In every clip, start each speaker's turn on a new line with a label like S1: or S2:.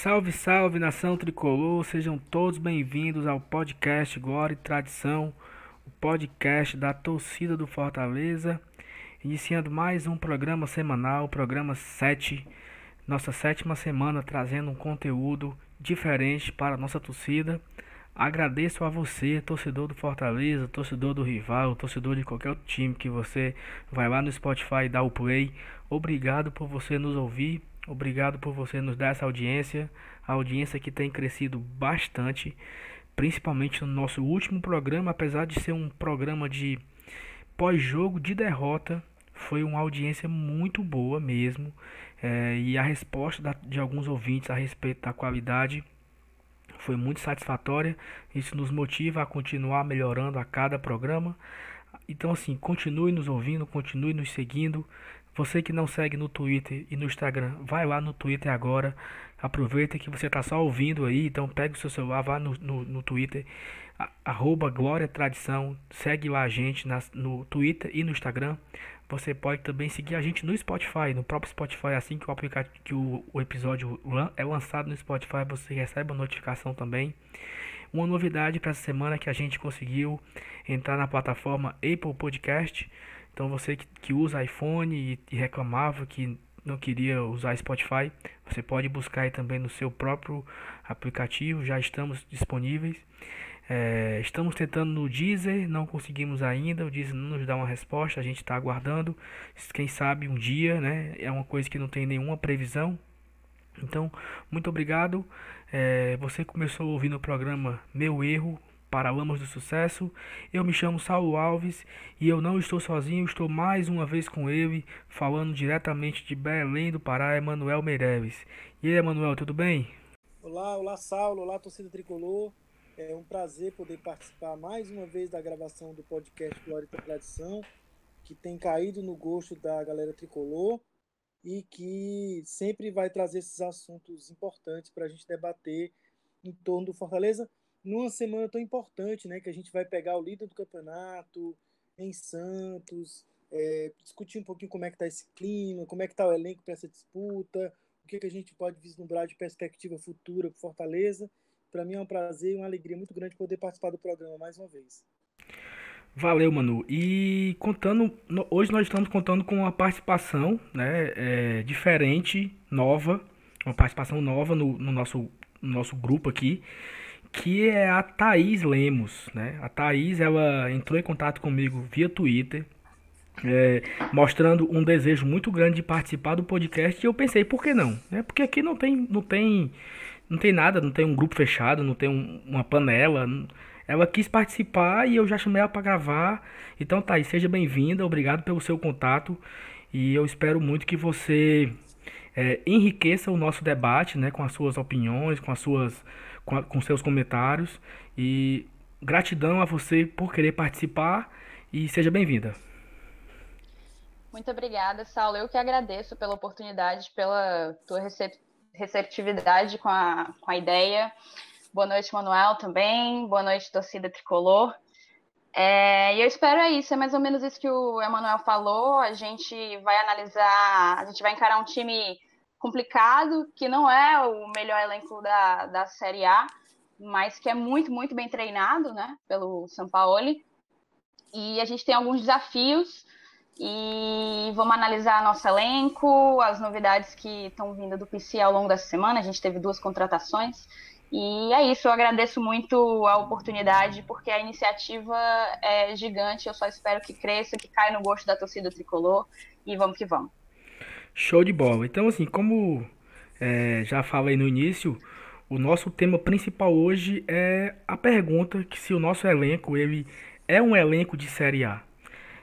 S1: Salve, salve nação tricolor, sejam todos bem-vindos ao podcast Glória e Tradição, o podcast da torcida do Fortaleza, iniciando mais um programa semanal, programa 7, nossa sétima semana trazendo um conteúdo diferente para a nossa torcida. Agradeço a você, torcedor do Fortaleza, torcedor do rival, torcedor de qualquer outro time que você vai lá no Spotify e dá o play. Obrigado por você nos ouvir, obrigado por você nos dar essa audiência, a audiência que tem crescido bastante, principalmente no nosso último programa, apesar de ser um programa de pós-jogo de derrota, foi uma audiência muito boa mesmo. É, e a resposta da, de alguns ouvintes a respeito da qualidade foi muito satisfatória. Isso nos motiva a continuar melhorando a cada programa. Então, assim, continue nos ouvindo, continue nos seguindo. Você que não segue no Twitter e no Instagram, vai lá no Twitter agora. Aproveita que você está só ouvindo aí, então pegue o seu celular, vá no, no, no Twitter, arroba Glória Tradição, segue lá a gente no Twitter e no Instagram. Você pode também seguir a gente no Spotify, no próprio Spotify, assim que o aplicativo que o, o episódio é lançado no Spotify, você recebe a notificação também. Uma novidade para essa semana é que a gente conseguiu entrar na plataforma Apple Podcast. Então você que, que usa iPhone e, e reclamava que não queria usar Spotify, você pode buscar aí também no seu próprio aplicativo, já estamos disponíveis. É, estamos tentando no Deezer, não conseguimos ainda. O Deezer não nos dá uma resposta, a gente está aguardando. Quem sabe um dia, né? É uma coisa que não tem nenhuma previsão. Então, muito obrigado. É, você começou ouvindo o programa Meu Erro para Lamas do Sucesso. Eu me chamo Saulo Alves e eu não estou sozinho, estou mais uma vez com ele, falando diretamente de Belém do Pará, Emanuel Meireles. E aí, Emanuel, tudo bem?
S2: Olá, olá, Saulo, olá, torcida tricolor. É um prazer poder participar mais uma vez da gravação do podcast Glória e Tradição, que tem caído no gosto da galera tricolor e que sempre vai trazer esses assuntos importantes para a gente debater em torno do Fortaleza numa semana tão importante, né, que a gente vai pegar o líder do campeonato em Santos, é, discutir um pouquinho como é que está esse clima, como é que está o elenco para essa disputa, o que, que a gente pode vislumbrar de perspectiva futura para Fortaleza para mim é um prazer e uma alegria muito grande poder participar do programa mais uma vez.
S1: Valeu, Manu. E contando, hoje nós estamos contando com uma participação né, é, diferente, nova, uma participação nova no, no, nosso, no nosso grupo aqui, que é a Thaís Lemos. Né? A Thaís ela entrou em contato comigo via Twitter, é, mostrando um desejo muito grande de participar do podcast e eu pensei, por que não? Né? Porque aqui não tem, não tem não tem nada, não tem um grupo fechado, não tem um, uma panela. Ela quis participar e eu já chamei ela para gravar. Então aí, seja bem-vinda, obrigado pelo seu contato. E eu espero muito que você é, enriqueça o nosso debate né, com as suas opiniões, com as suas com, seus comentários. E gratidão a você por querer participar e seja bem-vinda.
S3: Muito obrigada, Saulo. Eu que agradeço pela oportunidade, pela tua receptividade com a, com a ideia. Boa noite, Manuel, também. Boa noite, torcida tricolor. É, e eu espero é isso, é mais ou menos isso que o Emanuel falou. A gente vai analisar, a gente vai encarar um time complicado, que não é o melhor elenco da, da Série A, mas que é muito, muito bem treinado né, pelo São Paulo. E a gente tem alguns desafios e vamos analisar nosso elenco, as novidades que estão vindo do PC ao longo dessa semana. A gente teve duas contratações. E é isso, eu agradeço muito a oportunidade, porque a iniciativa é gigante. Eu só espero que cresça, que caia no gosto da torcida tricolor. E vamos que vamos.
S1: Show de bola. Então, assim, como é, já falei no início, o nosso tema principal hoje é a pergunta que se o nosso elenco ele é um elenco de Série A.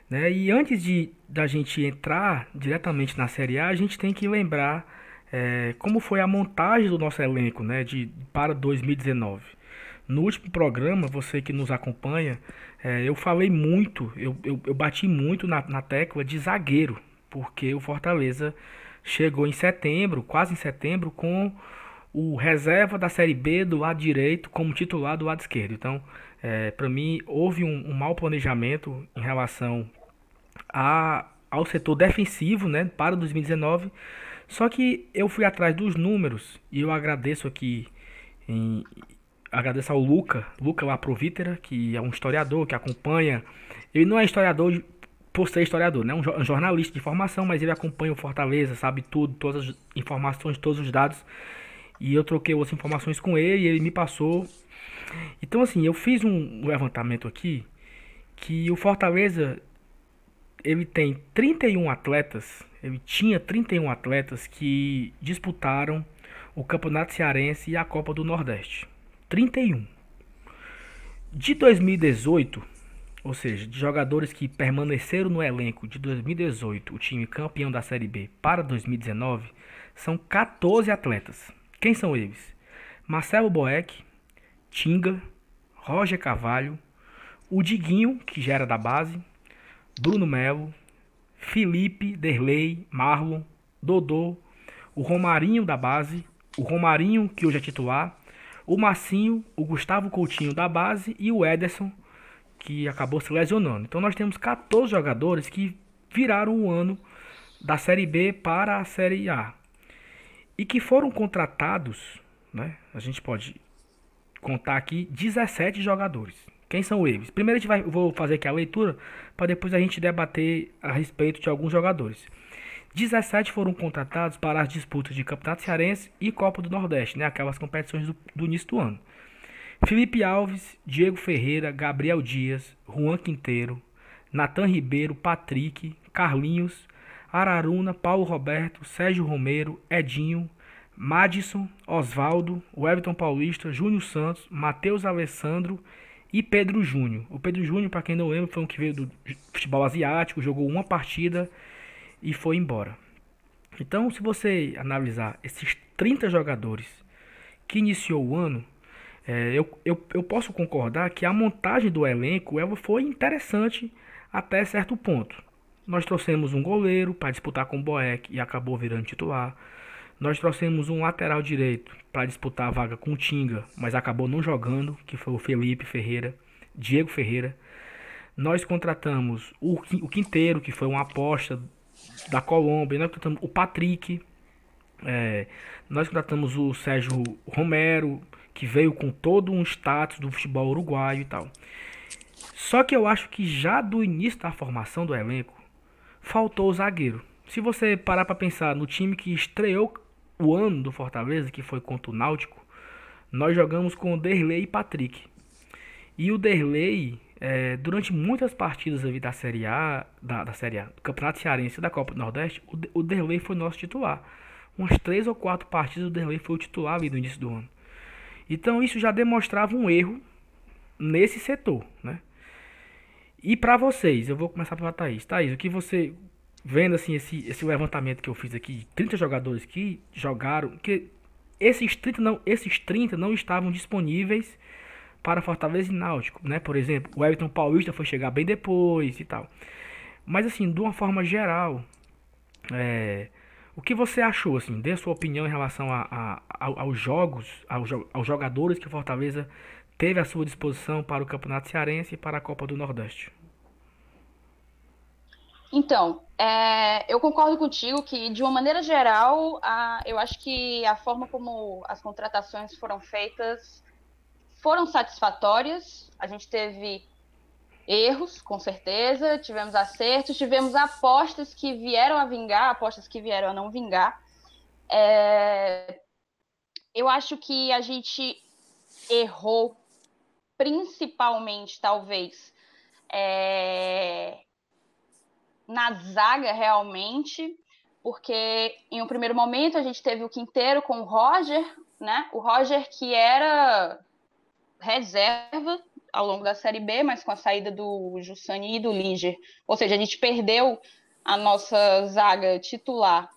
S1: Né? E antes de da gente entrar diretamente na Série A, a gente tem que lembrar é, como foi a montagem do nosso elenco né, de, para 2019. No último programa, você que nos acompanha, é, eu falei muito, eu, eu, eu bati muito na, na tecla de zagueiro, porque o Fortaleza chegou em setembro, quase em setembro, com o reserva da Série B do lado direito como titular do lado esquerdo. Então, é, para mim, houve um, um mau planejamento em relação a, ao setor defensivo né, para 2019. Só que eu fui atrás dos números e eu agradeço aqui em, agradeço ao Luca, Luca Laprovítera, que é um historiador que acompanha. Ele não é historiador por ser historiador, né? Um jornalista de formação, mas ele acompanha o Fortaleza, sabe tudo, todas as informações, todos os dados. E eu troquei outras informações com ele e ele me passou. Então assim, eu fiz um levantamento aqui que o Fortaleza ele tem 31 atletas, ele tinha 31 atletas que disputaram o Campeonato Cearense e a Copa do Nordeste. 31. De 2018, ou seja, de jogadores que permaneceram no elenco de 2018, o time campeão da Série B, para 2019, são 14 atletas. Quem são eles? Marcelo Boeck, Tinga, Roger Carvalho, o Diguinho, que já era da base, Bruno Melo, Felipe, Derlei, Marlon, Dodô, o Romarinho da base, o Romarinho, que hoje é titular, o Massinho, o Gustavo Coutinho da base e o Ederson, que acabou se lesionando. Então nós temos 14 jogadores que viraram o ano da Série B para a Série A. E que foram contratados, né? A gente pode contar aqui 17 jogadores. Quem são eles? Primeiro a gente vai, vou fazer aqui a leitura para depois a gente debater a respeito de alguns jogadores. 17 foram contratados para as disputas de Campeonato Cearense e Copa do Nordeste, né, aquelas competições do, do início do ano. Felipe Alves, Diego Ferreira, Gabriel Dias, Juan Quinteiro, Natan Ribeiro, Patrick, Carlinhos, Araruna, Paulo Roberto, Sérgio Romero, Edinho, Madison, Osvaldo, Everton Paulista, Júnior Santos, Matheus Alessandro e Pedro Júnior. O Pedro Júnior, para quem não lembra, foi um que veio do futebol asiático, jogou uma partida e foi embora. Então, se você analisar esses 30 jogadores que iniciou o ano, é, eu, eu, eu posso concordar que a montagem do elenco ela foi interessante até certo ponto. Nós trouxemos um goleiro para disputar com o Boeck e acabou virando titular. Nós trouxemos um lateral direito para disputar a vaga com o Tinga, mas acabou não jogando, que foi o Felipe Ferreira, Diego Ferreira. Nós contratamos o, o Quinteiro, que foi uma aposta da Colômbia, nós contratamos o Patrick, é, nós contratamos o Sérgio Romero, que veio com todo um status do futebol uruguaio e tal. Só que eu acho que já do início da formação do elenco, faltou o zagueiro. Se você parar para pensar no time que estreou o ano do Fortaleza, que foi contra o Náutico, nós jogamos com o Derlei e Patrick. E o Derlei é, durante muitas partidas da Série A, da, da Série A, do Campeonato Cearense e da Copa do Nordeste, o, o Derlei foi nosso titular. Umas três ou quatro partidas o Derlei foi o titular ali no início do ano. Então isso já demonstrava um erro nesse setor, né? E para vocês, eu vou começar pela Thaís. Thaís, o que você vendo assim esse, esse levantamento que eu fiz aqui, 30 jogadores que jogaram, que esses 30 não, esses 30 não estavam disponíveis para Fortaleza e Náutico, né? Por exemplo, o Everton Paulista foi chegar bem depois e tal. Mas assim, de uma forma geral, é, o que você achou, assim, dê sua opinião em relação a, a, a, aos jogos, aos, aos jogadores que Fortaleza teve à sua disposição para o Campeonato Cearense e para a Copa do Nordeste?
S3: Então, é, eu concordo contigo que, de uma maneira geral, a, eu acho que a forma como as contratações foram feitas foram satisfatórias. A gente teve erros, com certeza, tivemos acertos, tivemos apostas que vieram a vingar, apostas que vieram a não vingar. É... Eu acho que a gente errou, principalmente, talvez, é... na zaga, realmente, porque em um primeiro momento a gente teve o Quinteiro com o Roger, né? O Roger que era reserva ao longo da Série B, mas com a saída do Jussani e do Liger. Ou seja, a gente perdeu a nossa zaga titular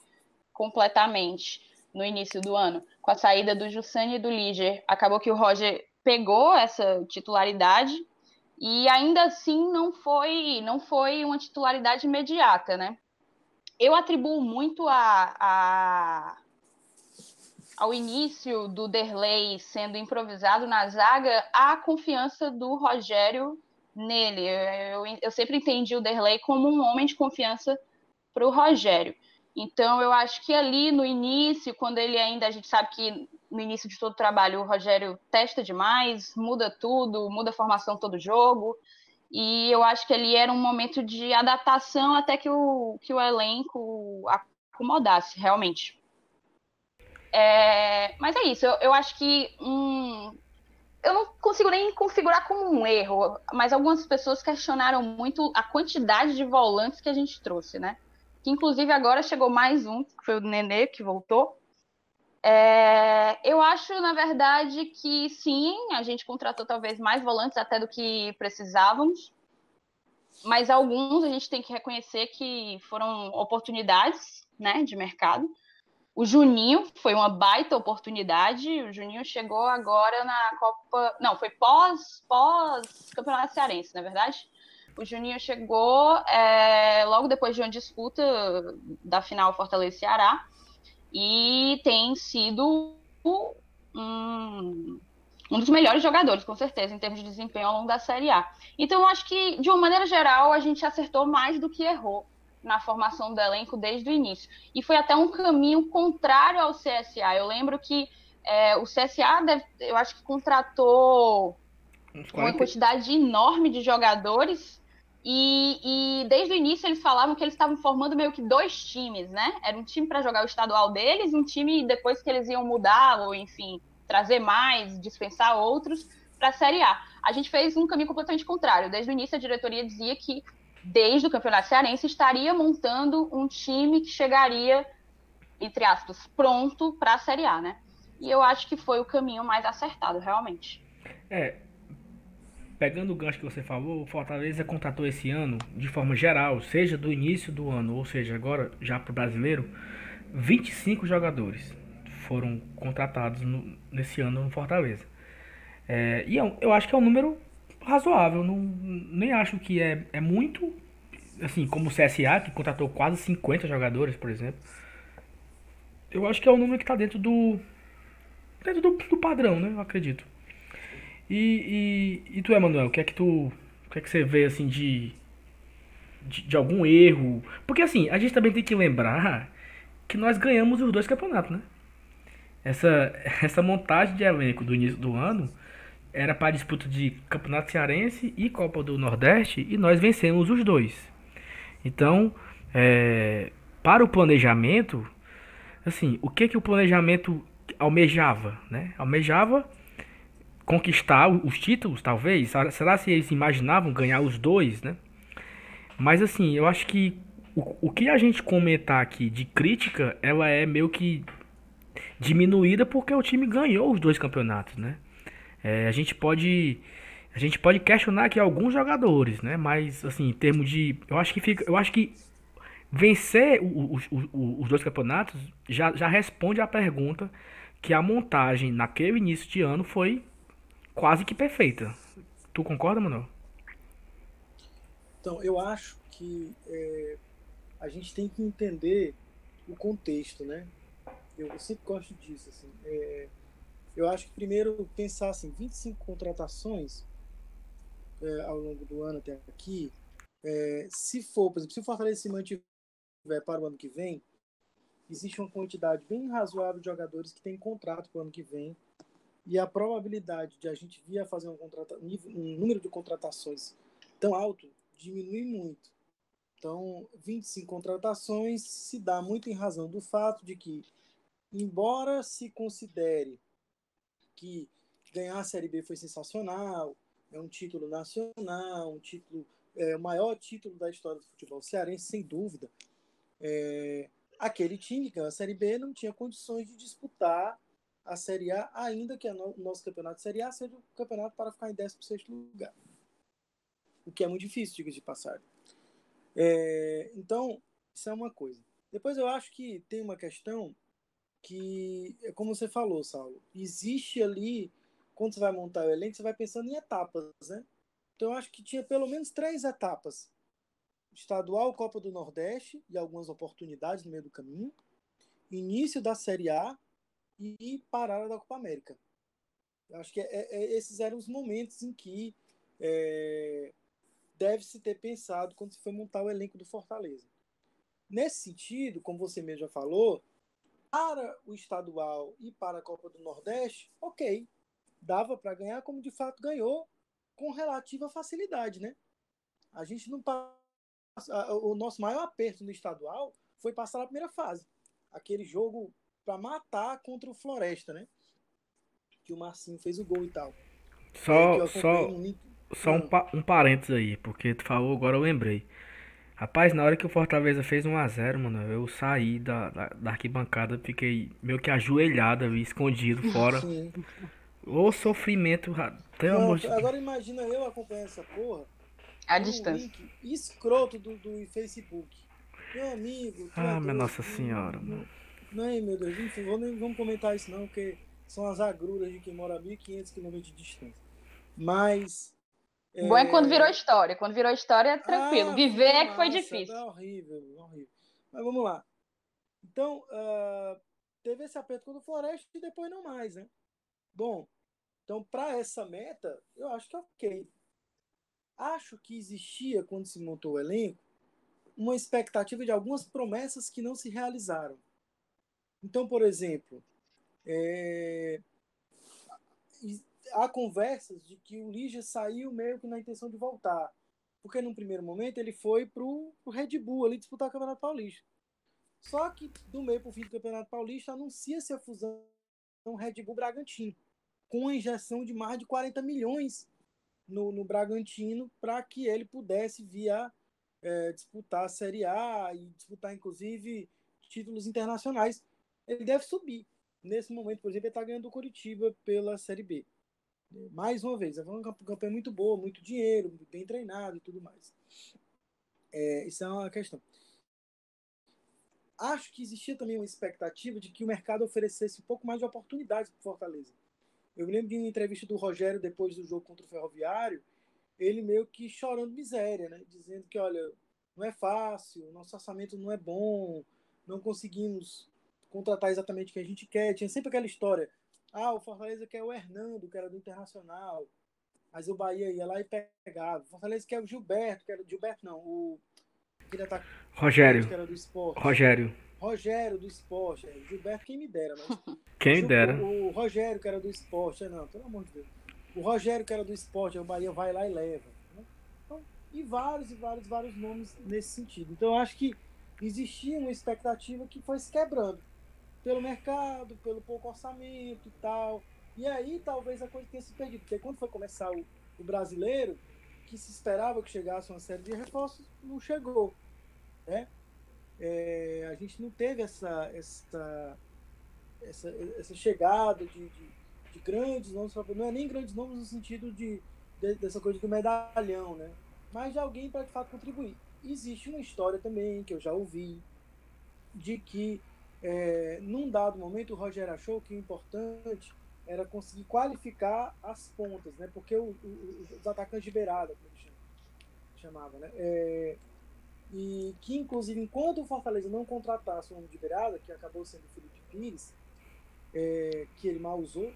S3: completamente no início do ano. Com a saída do Jussani e do Liger, acabou que o Roger pegou essa titularidade e ainda assim não foi não foi uma titularidade imediata, né? Eu atribuo muito a, a ao início do Derlei sendo improvisado na zaga, a confiança do Rogério nele. Eu, eu sempre entendi o Derlei como um homem de confiança para o Rogério. Então, eu acho que ali no início, quando ele ainda, a gente sabe que no início de todo o trabalho o Rogério testa demais, muda tudo, muda a formação todo jogo. E eu acho que ali era um momento de adaptação até que o, que o elenco acomodasse, realmente. É, mas é isso, eu, eu acho que um, eu não consigo nem configurar como um erro, mas algumas pessoas questionaram muito a quantidade de volantes que a gente trouxe, né? Que inclusive agora chegou mais um, que foi o Nenê, que voltou. É, eu acho, na verdade, que sim, a gente contratou talvez mais volantes até do que precisávamos, mas alguns a gente tem que reconhecer que foram oportunidades né, de mercado. O Juninho foi uma baita oportunidade. O Juninho chegou agora na Copa. Não, foi pós, pós Campeonato Cearense, na é verdade. O Juninho chegou é, logo depois de uma disputa da final Fortaleza-Ceará e tem sido um, um dos melhores jogadores, com certeza, em termos de desempenho ao longo da Série A. Então, eu acho que, de uma maneira geral, a gente acertou mais do que errou na formação do elenco desde o início. E foi até um caminho contrário ao CSA. Eu lembro que é, o CSA, deve, eu acho que contratou uma quantidade enorme de jogadores e, e, desde o início eles falavam que eles estavam formando meio que dois times, né? Era um time para jogar o estadual deles, um time depois que eles iam mudar, ou enfim, trazer mais, dispensar outros para a Série A. A gente fez um caminho completamente contrário. Desde o início a diretoria dizia que desde o Campeonato Cearense, estaria montando um time que chegaria, entre aspas, pronto para a Série A, né? E eu acho que foi o caminho mais acertado, realmente.
S1: É. Pegando o gancho que você falou, o Fortaleza contratou esse ano, de forma geral, seja do início do ano, ou seja, agora já para o brasileiro, 25 jogadores foram contratados no, nesse ano no Fortaleza. É, e eu, é eu acho que é um número razoável. Não, nem acho que é, é muito. Assim, como o CSA, que contratou quase 50 jogadores, por exemplo. Eu acho que é o número que está dentro do. Dentro do, do, padrão, né? Eu acredito. E, e, e tu, Emanuel, o que é que tu. O que é que você vê assim de, de, de algum erro? Porque assim, a gente também tem que lembrar que nós ganhamos os dois campeonatos, né? Essa, essa montagem de elenco do início do ano era para disputa de Campeonato Cearense e Copa do Nordeste e nós vencemos os dois. Então, é, para o planejamento, assim, o que que o planejamento almejava, né? Almejava conquistar os títulos, talvez. Será se eles imaginavam ganhar os dois, né? Mas assim, eu acho que o, o que a gente comentar aqui de crítica, ela é meio que diminuída porque o time ganhou os dois campeonatos, né? É, a gente pode a gente pode questionar aqui alguns jogadores, né? Mas assim, em termos de, eu acho que fica, eu acho que vencer os, os, os dois campeonatos já, já responde à pergunta que a montagem naquele início de ano foi quase que perfeita. Tu concorda, Manuel?
S2: Então, eu acho que é, a gente tem que entender o contexto, né? Eu sempre gosto disso, assim. É, eu acho que primeiro pensar assim, 25 contratações é, ao longo do ano até aqui, é, se for, por exemplo, se o Fortaleza se mantiver para o ano que vem, existe uma quantidade bem razoável de jogadores que têm contrato para o ano que vem e a probabilidade de a gente vir a fazer um, contrata um número de contratações tão alto diminui muito. Então, 25 contratações se dá muito em razão do fato de que, embora se considere que ganhar a Série B foi sensacional, é um título nacional, um título, é, o maior título da história do futebol cearense, sem dúvida. É, aquele time que a Série B não tinha condições de disputar a Série A, ainda que o nosso campeonato de Série A seja o campeonato para ficar em 16 lugar. O que é muito difícil, diga de passagem. É, então, isso é uma coisa. Depois eu acho que tem uma questão que, é como você falou, Saulo, existe ali, quando você vai montar o elenco, você vai pensando em etapas, né? Então eu acho que tinha pelo menos três etapas. Estadual, Copa do Nordeste e algumas oportunidades no meio do caminho. Início da Série A e parada da Copa América. Eu acho que é, é, esses eram os momentos em que é, deve-se ter pensado quando se foi montar o elenco do Fortaleza. nesse sentido, como você mesmo já falou, para o estadual e para a Copa do Nordeste, ok, dava para ganhar como de fato ganhou, com relativa facilidade, né? A gente não passa, o nosso maior aperto no estadual foi passar a primeira fase, aquele jogo para matar contra o Floresta, né? Que o Marcinho fez o gol e tal.
S1: Só, só, só um, um parênteses aí, porque tu falou agora eu lembrei. Rapaz, na hora que o Fortaleza fez 1x0, mano, eu saí da, da, da, arquibancada, fiquei meio que ajoelhado ali, escondido fora. Sim. O sofrimento,
S2: pelo amor de Agora imagina eu acompanhando essa porra.
S3: A distância.
S2: Um escroto do, do Facebook. Meu amigo.
S1: Ah, minha Nossa Senhora. Não,
S2: não, meu Deus, enfim, vamos, vamos comentar isso não, porque são as agruras de quem mora a 1.500 km de distância. Mas
S3: Bom é quando virou história. Quando virou história, é tranquilo. Ah, Viver é que foi difícil.
S2: É horrível, horrível. Mas vamos lá. Então, uh, teve esse aperto com o Floresta e depois não mais, né? Bom, então para essa meta, eu acho que é ok. Acho que existia, quando se montou o elenco, uma expectativa de algumas promessas que não se realizaram. Então, por exemplo, é, há conversas de que o Ligia saiu meio que na intenção de voltar. Porque num primeiro momento ele foi pro, pro Red Bull ali disputar o Campeonato Paulista. Só que do meio pro fim do Campeonato Paulista anuncia-se a fusão Red Bull Bragantino, com a injeção de mais de 40 milhões no, no Bragantino para que ele pudesse via é, disputar a Série A e disputar inclusive títulos internacionais. Ele deve subir. Nesse momento, por exemplo, ele está ganhando o Curitiba pela Série B. Mais uma vez, é uma campanha muito boa, muito dinheiro, bem treinado e tudo mais. É, isso é uma questão. Acho que existia também uma expectativa de que o mercado oferecesse um pouco mais de oportunidades para Fortaleza. Eu me lembro de uma entrevista do Rogério depois do jogo contra o Ferroviário, ele meio que chorando miséria, né? dizendo que, olha, não é fácil, nosso orçamento não é bom, não conseguimos contratar exatamente o que a gente quer. Tinha sempre aquela história, ah, o Fortaleza quer o Hernando, que era do Internacional. Mas o Bahia ia lá e pegava. O Fortaleza quer o Gilberto, que era do Gilberto, não. O.
S1: Tá... Rogério.
S2: Que era do esporte.
S1: Rogério.
S2: Rogério do esporte. É. Gilberto, quem me dera, mas.
S1: Quem me dera.
S2: O, o, Rogério, que era do esporte. É, não, pelo amor de Deus. O Rogério, que era do esporte, o Bahia vai lá e leva. Né? Então, e vários e vários, vários nomes nesse sentido. Então, eu acho que existia uma expectativa que foi se quebrando pelo mercado, pelo pouco orçamento e tal. E aí talvez a coisa tenha se perdido, porque quando foi começar o, o brasileiro, que se esperava que chegasse uma série de reforços, não chegou. Né? É, a gente não teve essa, essa, essa, essa chegada de, de, de, grandes nomes, não é nem grandes nomes no sentido de, de, dessa coisa do medalhão, né? mas de alguém para de fato contribuir. Existe uma história também que eu já ouvi de que é, num dado momento, o Roger achou que o importante era conseguir qualificar as pontas, né? Porque o, o, os atacantes de beirada, como ele chamava, né? É, e que, inclusive, enquanto o Fortaleza não contratasse um homem de beirada, que acabou sendo o Felipe Pires, é, que ele mal usou,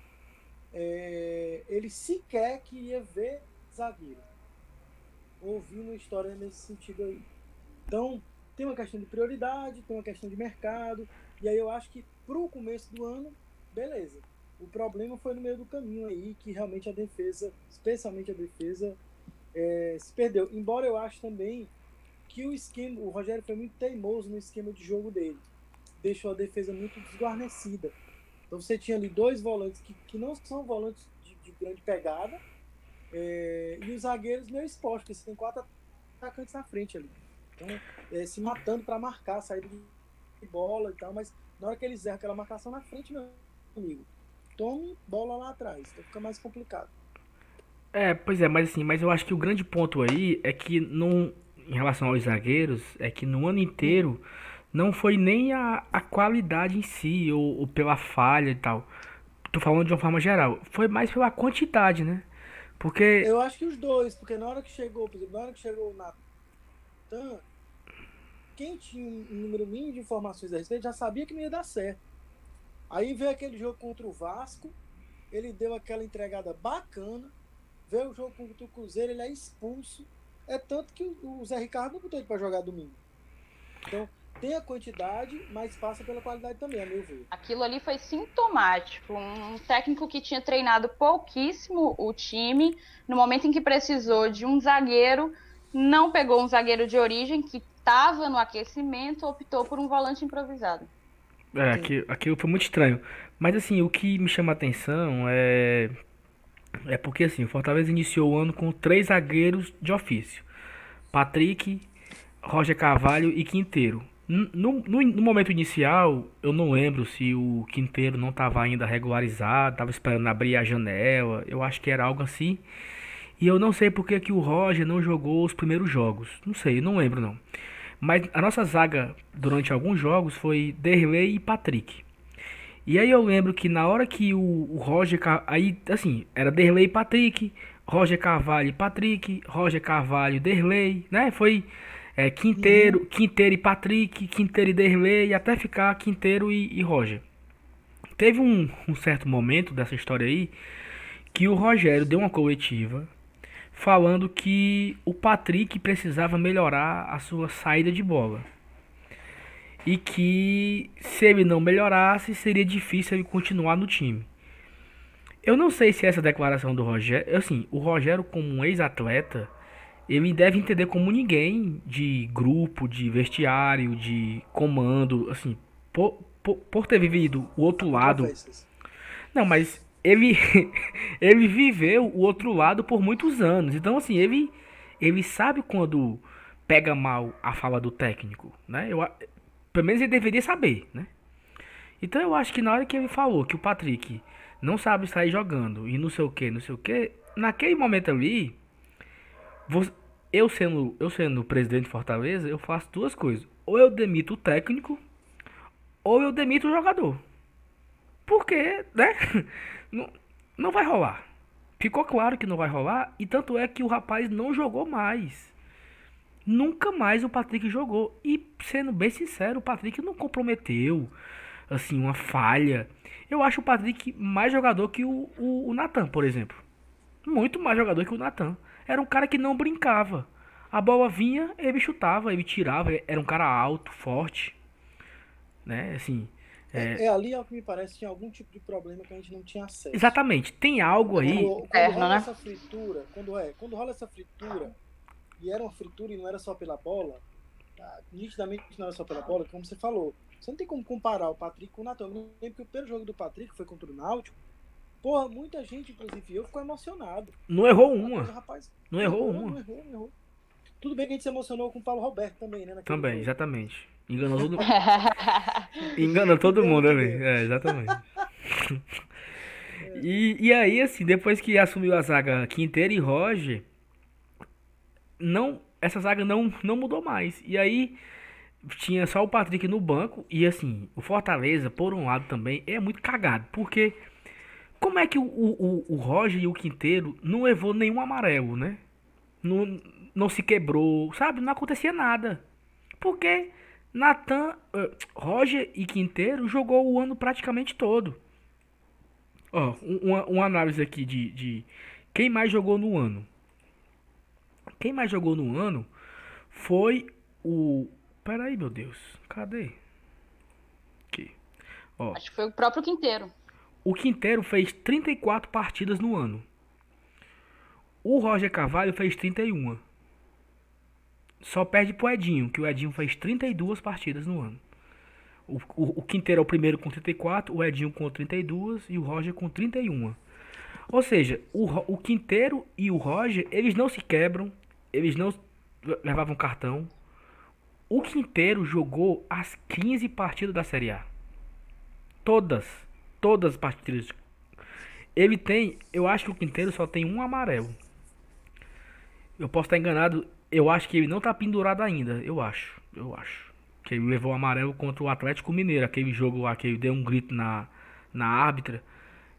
S2: é, ele sequer queria ver zagueiro. Ouvindo uma história nesse sentido aí. Então, tem uma questão de prioridade, tem uma questão de mercado, e aí eu acho que pro começo do ano, beleza. O problema foi no meio do caminho aí, que realmente a defesa, especialmente a defesa, é, se perdeu. Embora eu acho também que o esquema, o Rogério foi muito teimoso no esquema de jogo dele. Deixou a defesa muito desguarnecida. Então você tinha ali dois volantes que, que não são volantes de, de grande pegada, é, e os zagueiros meio expostos, porque você tem quatro atacantes na frente ali. Então, é, se matando para marcar a saída de bola e tal, mas na hora que eles erram aquela marcação na frente, meu amigo, tome bola lá atrás, então fica mais complicado.
S1: É, pois é, mas assim, mas eu acho que o grande ponto aí é que não, em relação aos zagueiros, é que no ano inteiro não foi nem a, a qualidade em si, ou, ou pela falha e tal. Tô falando de uma forma geral. Foi mais pela quantidade, né? Porque.
S2: Eu acho que os dois, porque na hora que chegou, na hora que chegou o Natan, quem tinha um número mínimo de informações a respeito já sabia que não ia dar certo. Aí veio aquele jogo contra o Vasco, ele deu aquela entregada bacana, veio o jogo contra o Cruzeiro, ele é expulso. É tanto que o Zé Ricardo não botou ele para jogar domingo. Então, tem a quantidade, mas passa pela qualidade também, a meu ver.
S3: Aquilo ali foi sintomático. Um técnico que tinha treinado pouquíssimo o time, no momento em que precisou de um zagueiro, não pegou um zagueiro de origem que estava no aquecimento, optou por um volante improvisado.
S1: É, aquilo, aquilo foi muito estranho. Mas assim, o que me chama a atenção é. É porque assim, o Fortaleza iniciou o ano com três zagueiros de ofício: Patrick, Roger Carvalho e Quinteiro. No, no, no, momento inicial, eu não lembro se o Quinteiro não estava ainda regularizado, estava esperando abrir a janela, eu acho que era algo assim. E eu não sei porque que o Roger não jogou os primeiros jogos. Não sei, não lembro não. Mas a nossa zaga durante alguns jogos foi Derley e Patrick. E aí eu lembro que na hora que o, o Roger. Aí, assim, era Derley e Patrick, Roger Carvalho e Patrick, Roger Carvalho e Derley, né? Foi é, Quinteiro, uhum. Quinteiro e Patrick, Quinteiro e Derlei, até ficar Quinteiro e, e Roger. Teve um, um, certo momento dessa história aí que o Rogério deu uma coletiva falando que o Patrick precisava melhorar a sua saída de bola. E que se ele não melhorasse, seria difícil ele continuar no time. Eu não sei se essa declaração do Rogério, assim, o Rogério como um ex-atleta, ele deve entender como ninguém de grupo, de vestiário, de comando, assim, por, por, por ter vivido o outro lado. Não, mas ele ele viveu o outro lado por muitos anos. Então, assim, ele ele sabe quando pega mal a fala do técnico, né? Eu, pelo menos ele deveria saber, né? Então eu acho que na hora que ele falou que o Patrick não sabe sair jogando e não sei o que, não sei o que, naquele momento ali, eu sendo, eu sendo presidente de Fortaleza, eu faço duas coisas. Ou eu demito o técnico, ou eu demito o jogador. Porque, né? Não, não vai rolar. Ficou claro que não vai rolar. E tanto é que o rapaz não jogou mais. Nunca mais o Patrick jogou. E sendo bem sincero, o Patrick não comprometeu assim uma falha. Eu acho o Patrick mais jogador que o, o, o Natan, por exemplo. Muito mais jogador que o Natan. Era um cara que não brincava. A bola vinha, ele chutava, ele tirava, era um cara alto, forte. Né? Assim.
S2: É, é, ali, ao que me parece, tinha algum tipo de problema que a gente não tinha acesso.
S1: Exatamente, tem algo aí.
S2: Quando, quando rola né? essa fritura, quando, é, quando rola essa fritura, e era uma fritura e não era só pela bola, tá, nitidamente não era só pela bola, como você falou. Você não tem como comparar o Patrick com o Natan. Eu lembro que o primeiro jogo do Patrick foi contra o Náutico. Porra, muita gente, inclusive eu, ficou emocionado.
S1: Não errou uma. Rapaz, não, não, errou, errou uma.
S2: Não errou, não errou. Tudo bem que a gente se emocionou com o Paulo Roberto também, né?
S1: Também, jogo. exatamente. Enganou todo mundo. Engana todo mundo, né? É, exatamente. e, e aí, assim, depois que assumiu a zaga Quinteiro e Roger, não, essa zaga não, não mudou mais. E aí tinha só o Patrick no banco. E assim, o Fortaleza, por um lado também, é muito cagado. Porque como é que o, o, o Roger e o Quinteiro não levou nenhum amarelo, né? Não, não se quebrou, sabe? Não acontecia nada. Porque Natan, uh, Roger e Quinteiro jogou o ano praticamente todo. Ó, uma, uma análise aqui de, de quem mais jogou no ano. Quem mais jogou no ano foi o. Peraí, meu Deus. Cadê?
S3: Aqui. Ó. Acho que foi o próprio Quinteiro.
S1: O Quinteiro fez 34 partidas no ano. O Roger Carvalho fez 31. Só perde pro Edinho, que o Edinho fez 32 partidas no ano. O, o, o Quinteiro é o primeiro com 34, o Edinho com 32 e o Roger com 31. Ou seja, o, o Quinteiro e o Roger, eles não se quebram, eles não levavam cartão. O Quinteiro jogou as 15 partidas da Série A. Todas todas as partidas. Ele tem, eu acho que o Quinteiro só tem um amarelo. Eu posso estar enganado, eu acho que ele não está pendurado ainda, eu acho, eu acho. Que ele levou o amarelo contra o Atlético Mineiro, aquele jogo lá que ele deu um grito na, na árbitra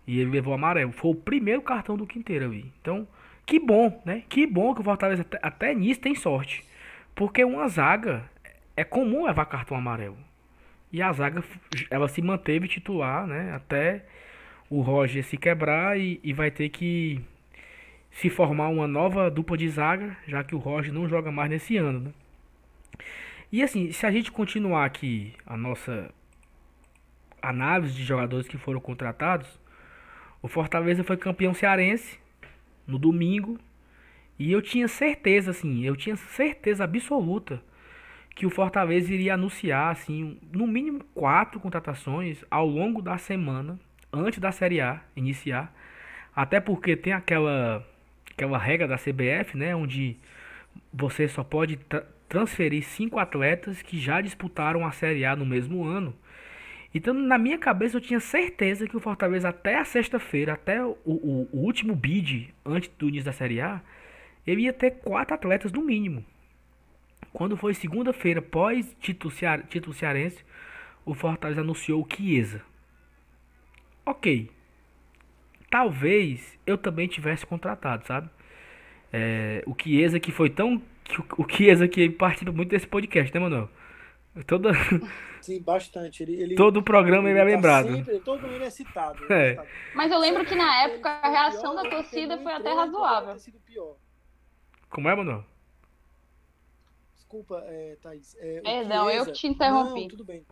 S1: e ele levou o amarelo. Foi o primeiro cartão do Quinteiro ali. Então, que bom, né? Que bom que o Fortaleza até, até nisso tem sorte. Porque uma zaga é comum levar cartão amarelo. E a zaga ela se manteve titular, né? Até o Roger se quebrar e, e vai ter que se formar uma nova dupla de zaga, já que o Roger não joga mais nesse ano, né? E assim, se a gente continuar aqui a nossa análise de jogadores que foram contratados, o Fortaleza foi campeão cearense no domingo. E eu tinha certeza, assim, eu tinha certeza absoluta que o Fortaleza iria anunciar, assim, no mínimo quatro contratações ao longo da semana, antes da Série A iniciar. Até porque tem aquela, aquela regra da CBF, né, onde você só pode tra transferir cinco atletas que já disputaram a Série A no mesmo ano. Então, na minha cabeça, eu tinha certeza que o Fortaleza, até a sexta-feira, até o, o, o, último bid, antes do início da Série A, ele ia ter quatro atletas no mínimo. Quando foi segunda-feira, pós título cearense, o Fortaleza anunciou o Chiesa. Ok. Talvez eu também tivesse contratado, sabe? É, o Chiesa que foi tão. O Chiesa que participa muito desse podcast, né, Manuel? Toda...
S2: Sim, bastante. Ele, ele
S1: todo o programa ele, ele é tá lembrado.
S2: Sempre, todo mundo é citado.
S1: É.
S3: Mas eu lembro que na época a reação da torcida foi até razoável.
S1: Como é, Manuel?
S2: Desculpa, é, Thaís. É,
S3: Perdão, Chiesa... eu te interrompi.
S2: Não, tudo bem.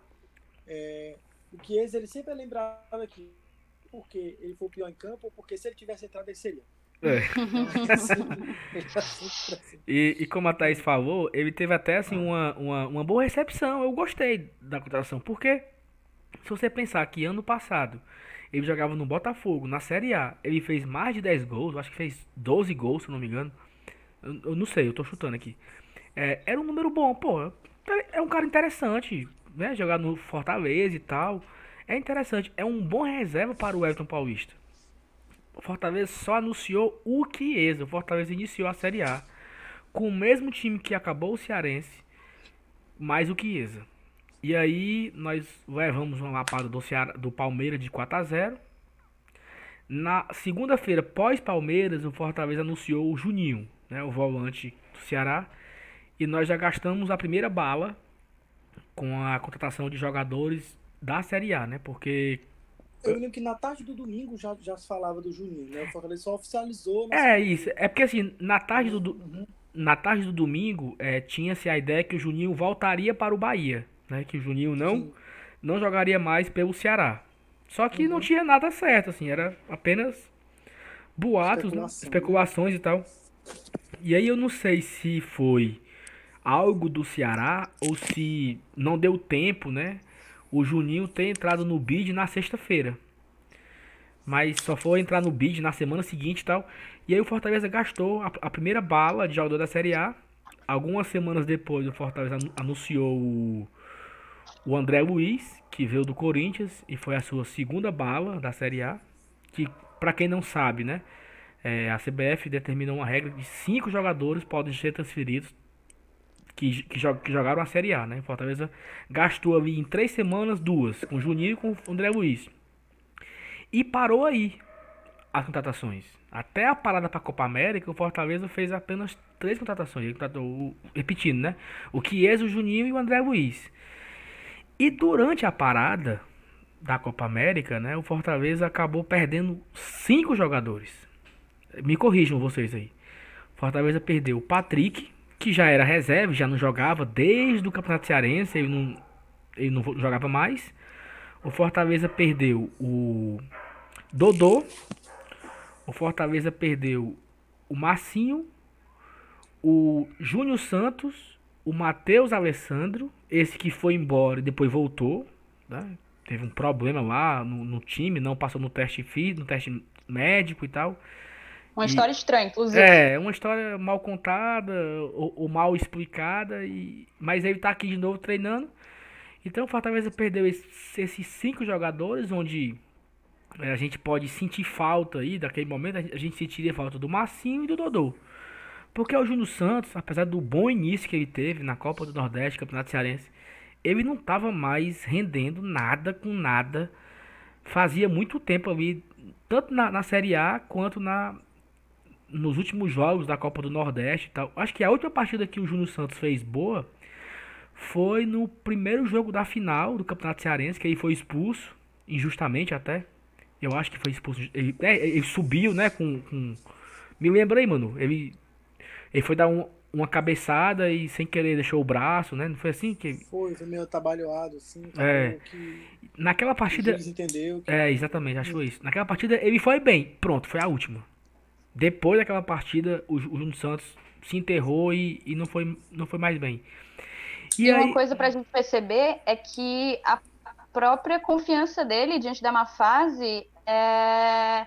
S2: É, o Chiesa, ele sempre é lembrado aqui porque ele foi o pior em campo ou porque se ele tivesse entrado, ele seria. É.
S1: e, e como a Thaís falou, ele teve até assim uma, uma, uma boa recepção. Eu gostei da contratação. Porque se você pensar que ano passado ele jogava no Botafogo, na Série A, ele fez mais de 10 gols, acho que fez 12 gols, se não me engano. Eu, eu não sei, eu tô chutando aqui. É, era um número bom, pô. É um cara interessante, né? Jogar no Fortaleza e tal. É interessante. É um bom reserva para o Everton Paulista. O Fortaleza só anunciou o Chiesa. O Fortaleza iniciou a Série A com o mesmo time que acabou o Cearense, mais o Chiesa. E aí nós levamos uma lapada do, do Palmeiras de 4 a 0 Na segunda-feira, pós-Palmeiras, o Fortaleza anunciou o Juninho, né, o volante do Ceará. E nós já gastamos a primeira bala com a contratação de jogadores da Série A, né? Porque
S2: eu lembro que na tarde do domingo já, já se falava do Juninho, né? O Fortaleza só oficializou.
S1: É isso. É porque assim, na tarde do, uhum. na tarde do domingo é, tinha-se a ideia que o Juninho voltaria para o Bahia, né? Que o Juninho não, não jogaria mais pelo Ceará. Só que uhum. não tinha nada certo, assim, era apenas boatos, né? Né? especulações e tal. E aí eu não sei se foi algo do Ceará ou se não deu tempo, né? O Juninho ter entrado no bid na sexta-feira. Mas só foi entrar no bid na semana seguinte e tal. E aí o Fortaleza gastou a, a, primeira bala de jogador da Série A. Algumas semanas depois o Fortaleza anunciou o, o André Luiz, que veio do Corinthians e foi a sua segunda bala da Série A. Que, para quem não sabe, né? É, a CBF determinou uma regra de cinco jogadores podem ser transferidos que, que, que, jogaram a Série A, né? Fortaleza gastou ali em três semanas duas, com o Juninho e com o André Luiz. E parou aí as contratações. Até a parada para a Copa América, o Fortaleza fez apenas três contratações. Ele contratou, repetindo, né? O Chiesa, o Juninho e o André Luiz. E durante a parada da Copa América, né? O Fortaleza acabou perdendo cinco jogadores. Me corrijam vocês aí. Fortaleza perdeu o Patrick, que já era reserva, já não jogava desde o Campeonato Cearense, ele não, ele não jogava mais. O Fortaleza perdeu o Dodô. O Fortaleza perdeu o Marcinho, o Júnior Santos, o Matheus Alessandro, esse que foi embora e depois voltou, né? Teve um problema lá no, no time, não passou no teste físico, no teste médico e tal.
S3: Uma história estranha, inclusive.
S1: É, uma história mal contada ou, ou, mal explicada, e, mas ele tá aqui de novo treinando. Então o Fortaleza perdeu esses, esses cinco jogadores, onde é, a gente pode sentir falta aí, daquele momento, a gente sentiria falta do Massinho e do Dodô. Porque o Júnior Santos, apesar do bom início que ele teve na Copa do Nordeste, Campeonato Cearense, ele não estava mais rendendo nada com nada. Fazia muito tempo ali, tanto na, na Série A quanto na, nos últimos jogos da Copa do Nordeste e tal. Acho que a última partida que o Júnior Santos fez boa foi no primeiro jogo da final do Campeonato Cearense, que ele foi expulso, injustamente até. Eu acho que foi expulso. Ele, é, ele subiu, né? Com, com. Me lembrei, mano. Ele, ele foi dar um, uma cabeçada e sem querer deixou o braço, né? Não foi assim que.
S2: Foi, foi meio trabalhado, assim.
S1: É.
S2: Que
S1: Naquela partida.
S2: eles que-
S1: É, exatamente, acho que foi isso. Naquela partida ele foi bem, pronto, foi a última. Depois daquela partida, o, o Júnior Santos se enterrou e, e não, foi, não foi mais bem. E,
S3: E
S1: aí,
S3: uma coisa pra gente perceber é que a própria confiança dele diante da má fase é,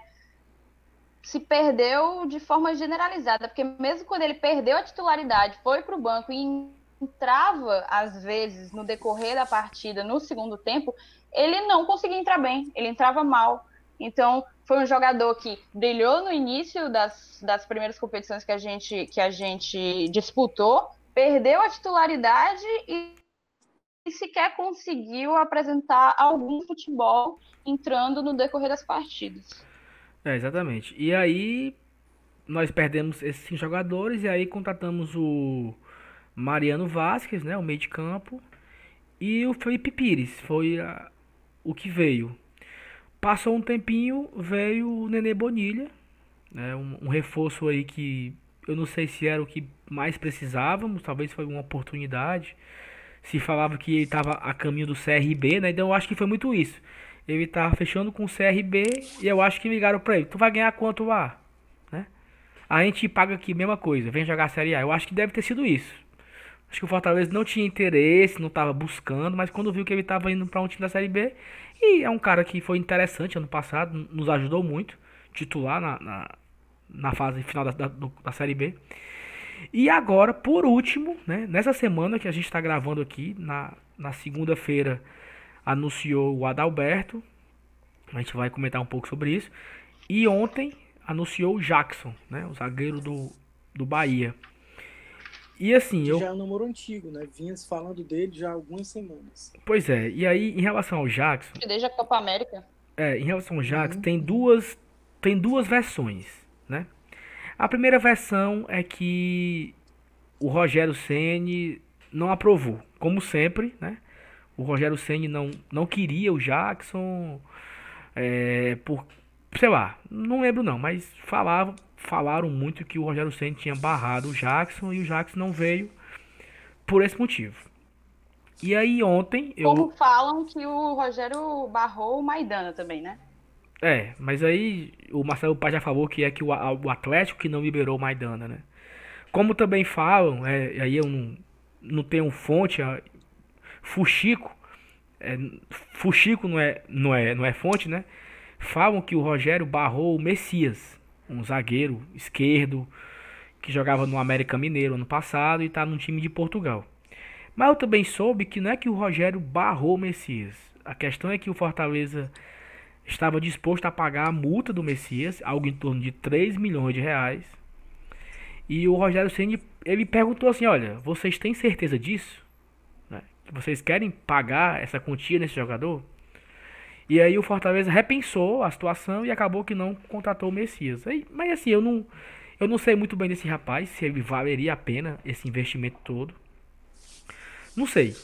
S3: se perdeu de forma generalizada, porque mesmo quando ele perdeu a titularidade, foi para o banco e entrava às vezes no decorrer da partida, no segundo tempo, ele não conseguia entrar bem, ele entrava mal. Então, foi um jogador que brilhou no início das, das primeiras competições que a gente, que a gente disputou, perdeu a titularidade e, e sequer conseguiu apresentar algum futebol entrando no decorrer das partidas.
S1: É, exatamente. E aí, nós perdemos esses jogadores e aí contratamos o Mariano Vasquez, né, o meio de campo, e o Felipe Pires, foi a- o que veio. Passou um tempinho, veio o Nenê Bonilha, né, um, um reforço aí que eu não sei se era o que mais precisávamos, talvez foi uma oportunidade. Se falava que ele estava a caminho do CRB, né? Então eu acho que foi muito isso. Ele tava fechando com o CRB e eu acho que ligaram pra ele. Tu vai ganhar quanto lá? Né? A gente paga aqui, mesma coisa, vem jogar a Série A. Eu acho que deve ter sido isso. Acho que o Fortaleza não tinha interesse, não tava buscando, mas quando viu que ele tava indo pra um time da Série B, e é um cara que foi interessante ano passado, nos ajudou muito, titular na, na, na fase final da, da, da Série B. E agora, por último, né, nessa semana que a gente está gravando aqui, na, na segunda-feira, anunciou o Adalberto. A gente vai comentar um pouco sobre isso. E ontem anunciou o Jackson, né, o zagueiro do, do Bahia. E assim,
S2: que
S1: eu.
S2: já é um namoro antigo, né? Vinha se falando dele já há algumas semanas.
S1: Pois é, e aí em relação ao Jackson,
S3: Desde a Copa América.
S1: É, em relação ao Jax, tem duas tem duas versões, né? A primeira versão é que o Rogério Ceni não aprovou, como sempre, né? O Rogério Ceni não não queria o Jackson é, por sei lá, não lembro não, mas falavam falaram muito que o Rogério Ceni tinha barrado o Jackson e o Jackson não veio por esse motivo. E aí ontem eu
S3: Como falam que o Rogério barrou o Maidana também, né?
S1: É, mas aí o Marcelo Paz já falou que é que o, o Atlético que não liberou o Maidana, né? Como também falam, é, aí eu não, não tenho fonte, a- Fuxico, é, Fuxico não é, não, é, não é fonte, né? Falam que o Rogério barrou o Messias, um zagueiro esquerdo que jogava no América Mineiro ano passado e está no time de Portugal. Mas eu também soube que não é que o Rogério barrou o Messias. A questão é que o Fortaleza estava disposto a pagar a multa do Messias, algo em torno de 3 milhões de reais. E o Rogério Ceni ele perguntou assim, olha, vocês têm certeza disso? Né? Vocês querem pagar essa quantia nesse jogador? E aí o Fortaleza repensou a situação e acabou que não contratou o Messias. Aí, mas assim, eu não, eu não sei muito bem desse rapaz, se ele valeria a pena esse investimento todo. Não sei.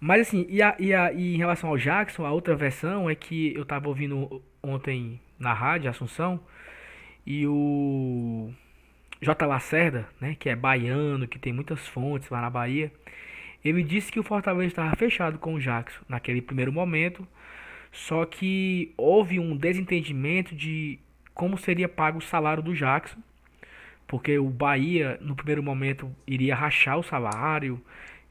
S1: Mas assim, e, a- e, a- e em relação ao Jackson, a outra versão é que eu tava ouvindo ontem na rádio Assunção e o J. Lacerda, né, que é baiano, que tem muitas fontes lá na Bahia, ele disse que o Fortaleza estava fechado com o Jackson naquele primeiro momento, só que houve um desentendimento de como seria pago o salário do Jackson, porque o Bahia no primeiro momento iria rachar o salário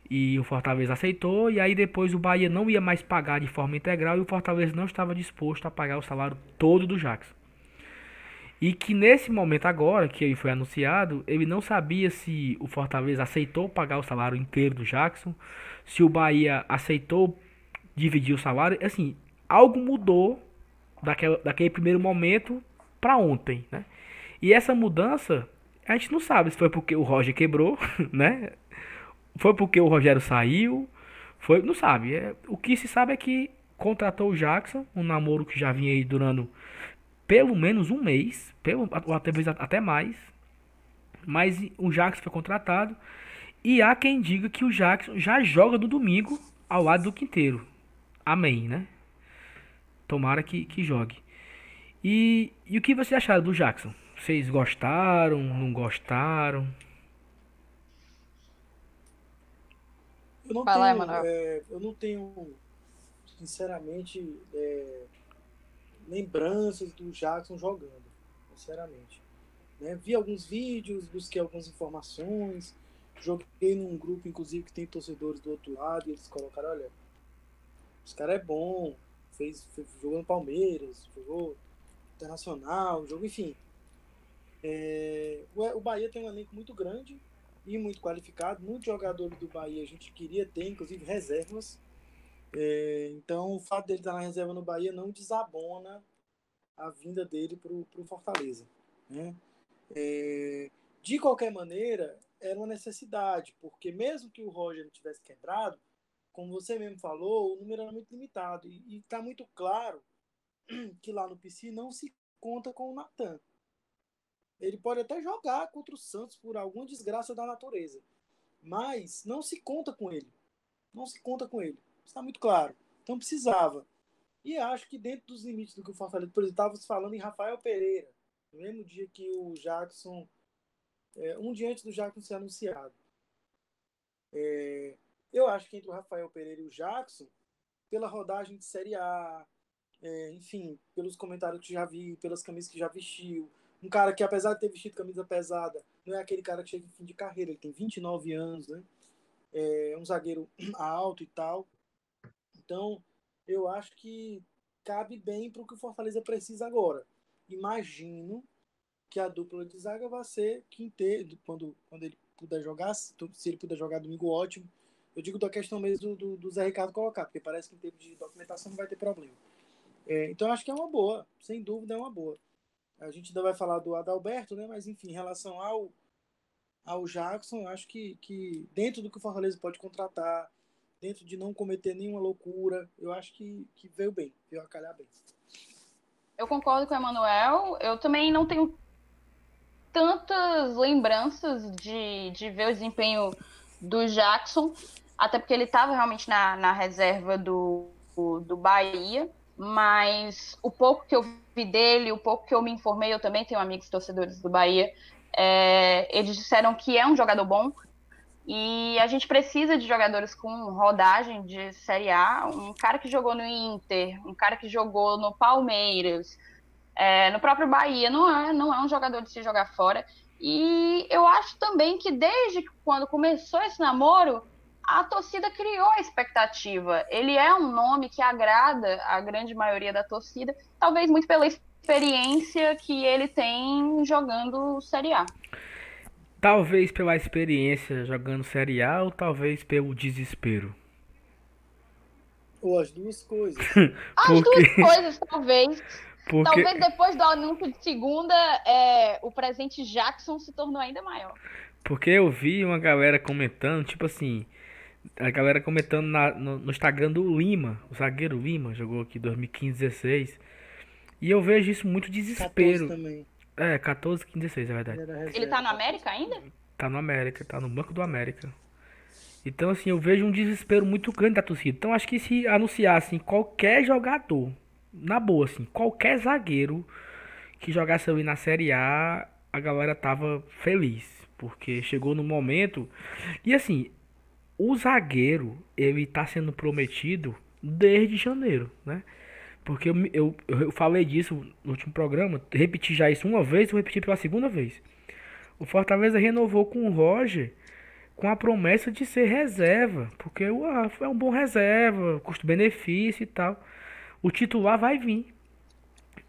S1: e o Fortaleza aceitou, e aí depois o Bahia não ia mais pagar de forma integral e o Fortaleza não estava disposto a pagar o salário todo do Jackson. E que nesse momento agora, que ele foi anunciado, ele não sabia se o Fortaleza aceitou pagar o salário inteiro do Jackson, se o Bahia aceitou dividir o salário, assim, algo mudou daquela, daquele primeiro momento para ontem, né? E essa mudança, a gente não sabe se foi porque o Roger quebrou, né? Foi porque o Rogério saiu, foi, não sabe. É, o que se sabe é que contratou o Jackson, um namoro que já vinha aí durando pelo menos um mês, pelo, ou até, até mais. Mas o Jackson foi contratado. E há quem diga que o Jackson já joga no domingo ao lado do Quinteiro. Amém, né? Tomara que, que jogue. E, e o que vocês acharam do Jackson? Vocês gostaram? Não gostaram?
S2: Eu não
S3: Fala,
S2: tenho, é, eu não tenho, sinceramente, é, lembranças do Jackson jogando, sinceramente. Né? Vi alguns vídeos, busquei algumas informações, joguei num grupo, inclusive, que tem torcedores do outro lado, e eles colocaram, olha, esse cara é bom, fez, fez jogou no Palmeiras, jogou internacional, jogo, enfim. É, o, Bahia tem um elenco muito grande e muito qualificado. Muitos jogadores do Bahia a gente queria ter, inclusive reservas. É, então, o fato dele estar na reserva no Bahia não desabona a vinda dele para o Fortaleza. Né? É, de qualquer maneira, era uma necessidade, porque mesmo que o Roger não tivesse quebrado, como você mesmo falou, o número era muito limitado. E está muito claro que lá no PC não se conta com o Natan. Ele pode até jogar contra o Santos por alguma desgraça da natureza. Mas não se conta com ele. Não se conta com ele. Está muito claro. Então precisava. E acho que dentro dos limites do que o Fortaleza, por exemplo, estava falando em Rafael Pereira, no mesmo dia que o Jackson, é, um dia antes do Jackson ser anunciado. É, eu acho que entre o Rafael Pereira e o Jackson, pela rodagem de Série A, é, enfim, pelos comentários que já vi, pelas camisas que já vestiu, um cara que, apesar de ter vestido camisa pesada, não é aquele cara que chega em fim de carreira, ele tem 29 anos, né? É um zagueiro alto e tal. Então, eu acho que cabe bem para o que o Fortaleza precisa agora. Imagino que a dupla de zaga vai ser quinteiro, quando, quando ele puder jogar, se ele puder jogar domingo, ótimo. Eu digo da questão mesmo do, do, do Zé Ricardo colocar, porque parece que em termos de documentação não vai ter problema. É, então, acho que é uma boa, sem dúvida é uma boa. A gente ainda vai falar do Adalberto, né? Mas enfim, em relação ao, ao Jackson, eu acho que, que dentro do que o Fortaleza pode contratar, dentro de não cometer nenhuma loucura, eu acho que, que veio bem, veio a calhar bem.
S3: Eu concordo com o Emanuel. Eu também não tenho tantas lembranças de, de ver o desempenho do Jackson, até porque ele estava realmente na, na reserva do, do Bahia mas o pouco que eu vi dele, o pouco que eu me informei, eu também tenho amigos torcedores do Bahia, é, eles disseram que é um jogador bom e a gente precisa de jogadores com rodagem de Série A, um cara que jogou no Inter, um cara que jogou no Palmeiras, é, no próprio Bahia, não é, não é um jogador de se jogar fora. E eu acho também que desde quando começou esse namoro, a torcida criou a expectativa. Ele é um nome que agrada a grande maioria da torcida, talvez muito pela experiência que ele tem jogando Série A.
S1: Talvez pela experiência jogando Série A ou talvez pelo desespero.
S2: Ou as duas coisas.
S3: as duas coisas, talvez. Porque... Talvez depois do anúncio de segunda, é, o presente Jackson se tornou ainda maior.
S1: Porque eu vi uma galera comentando, tipo assim, a galera comentando na, no, no, Instagram do Lima, o zagueiro Lima, jogou aqui 2015, 16. E eu vejo isso muito desespero.
S2: 14 também.
S1: É, 14, 15, 16, é verdade.
S3: Ele, tá no América ainda?
S1: Tá no América, tá no Banco do América. Então, assim, eu vejo um desespero muito grande da torcida. Então, acho que se anunciassem qualquer jogador, na boa, assim, qualquer zagueiro que jogasse ali na Série A, a galera tava feliz. Porque chegou no momento. E assim, o zagueiro, ele tá sendo prometido desde janeiro, né? Porque eu, eu, eu falei disso no último programa, repeti já isso uma vez, eu repeti pela segunda vez. O Fortaleza renovou com o Roger com a promessa de ser reserva, porque uah, é um bom reserva, custo-benefício e tal. O titular vai vir.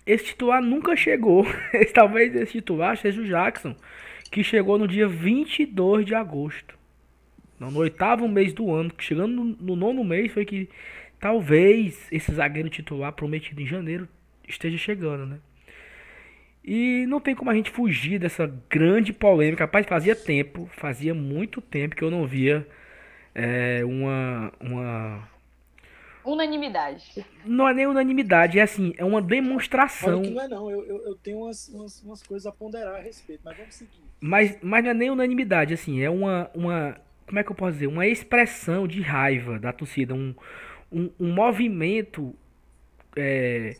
S1: Esse titular nunca chegou. Talvez esse titular seja o Jackson, que chegou no dia 22 de agosto. Não, no oitavo mês do ano, chegando no, no nono mês, foi que talvez esse zagueiro titular prometido em janeiro esteja chegando, né? E não tem como a gente fugir dessa grande polêmica. Rapaz, fazia tempo, fazia muito tempo que eu não via é, uma, uma.
S3: Unanimidade.
S1: Não é nem unanimidade, é assim, é uma demonstração.
S2: Olha que não é não, eu, eu, eu tenho umas, umas, umas, coisas a ponderar a respeito, mas vamos seguir.
S1: Mas, mas não é nem unanimidade, assim, é uma, uma como é que eu posso dizer? Uma expressão de raiva da torcida, um, um, um movimento, é,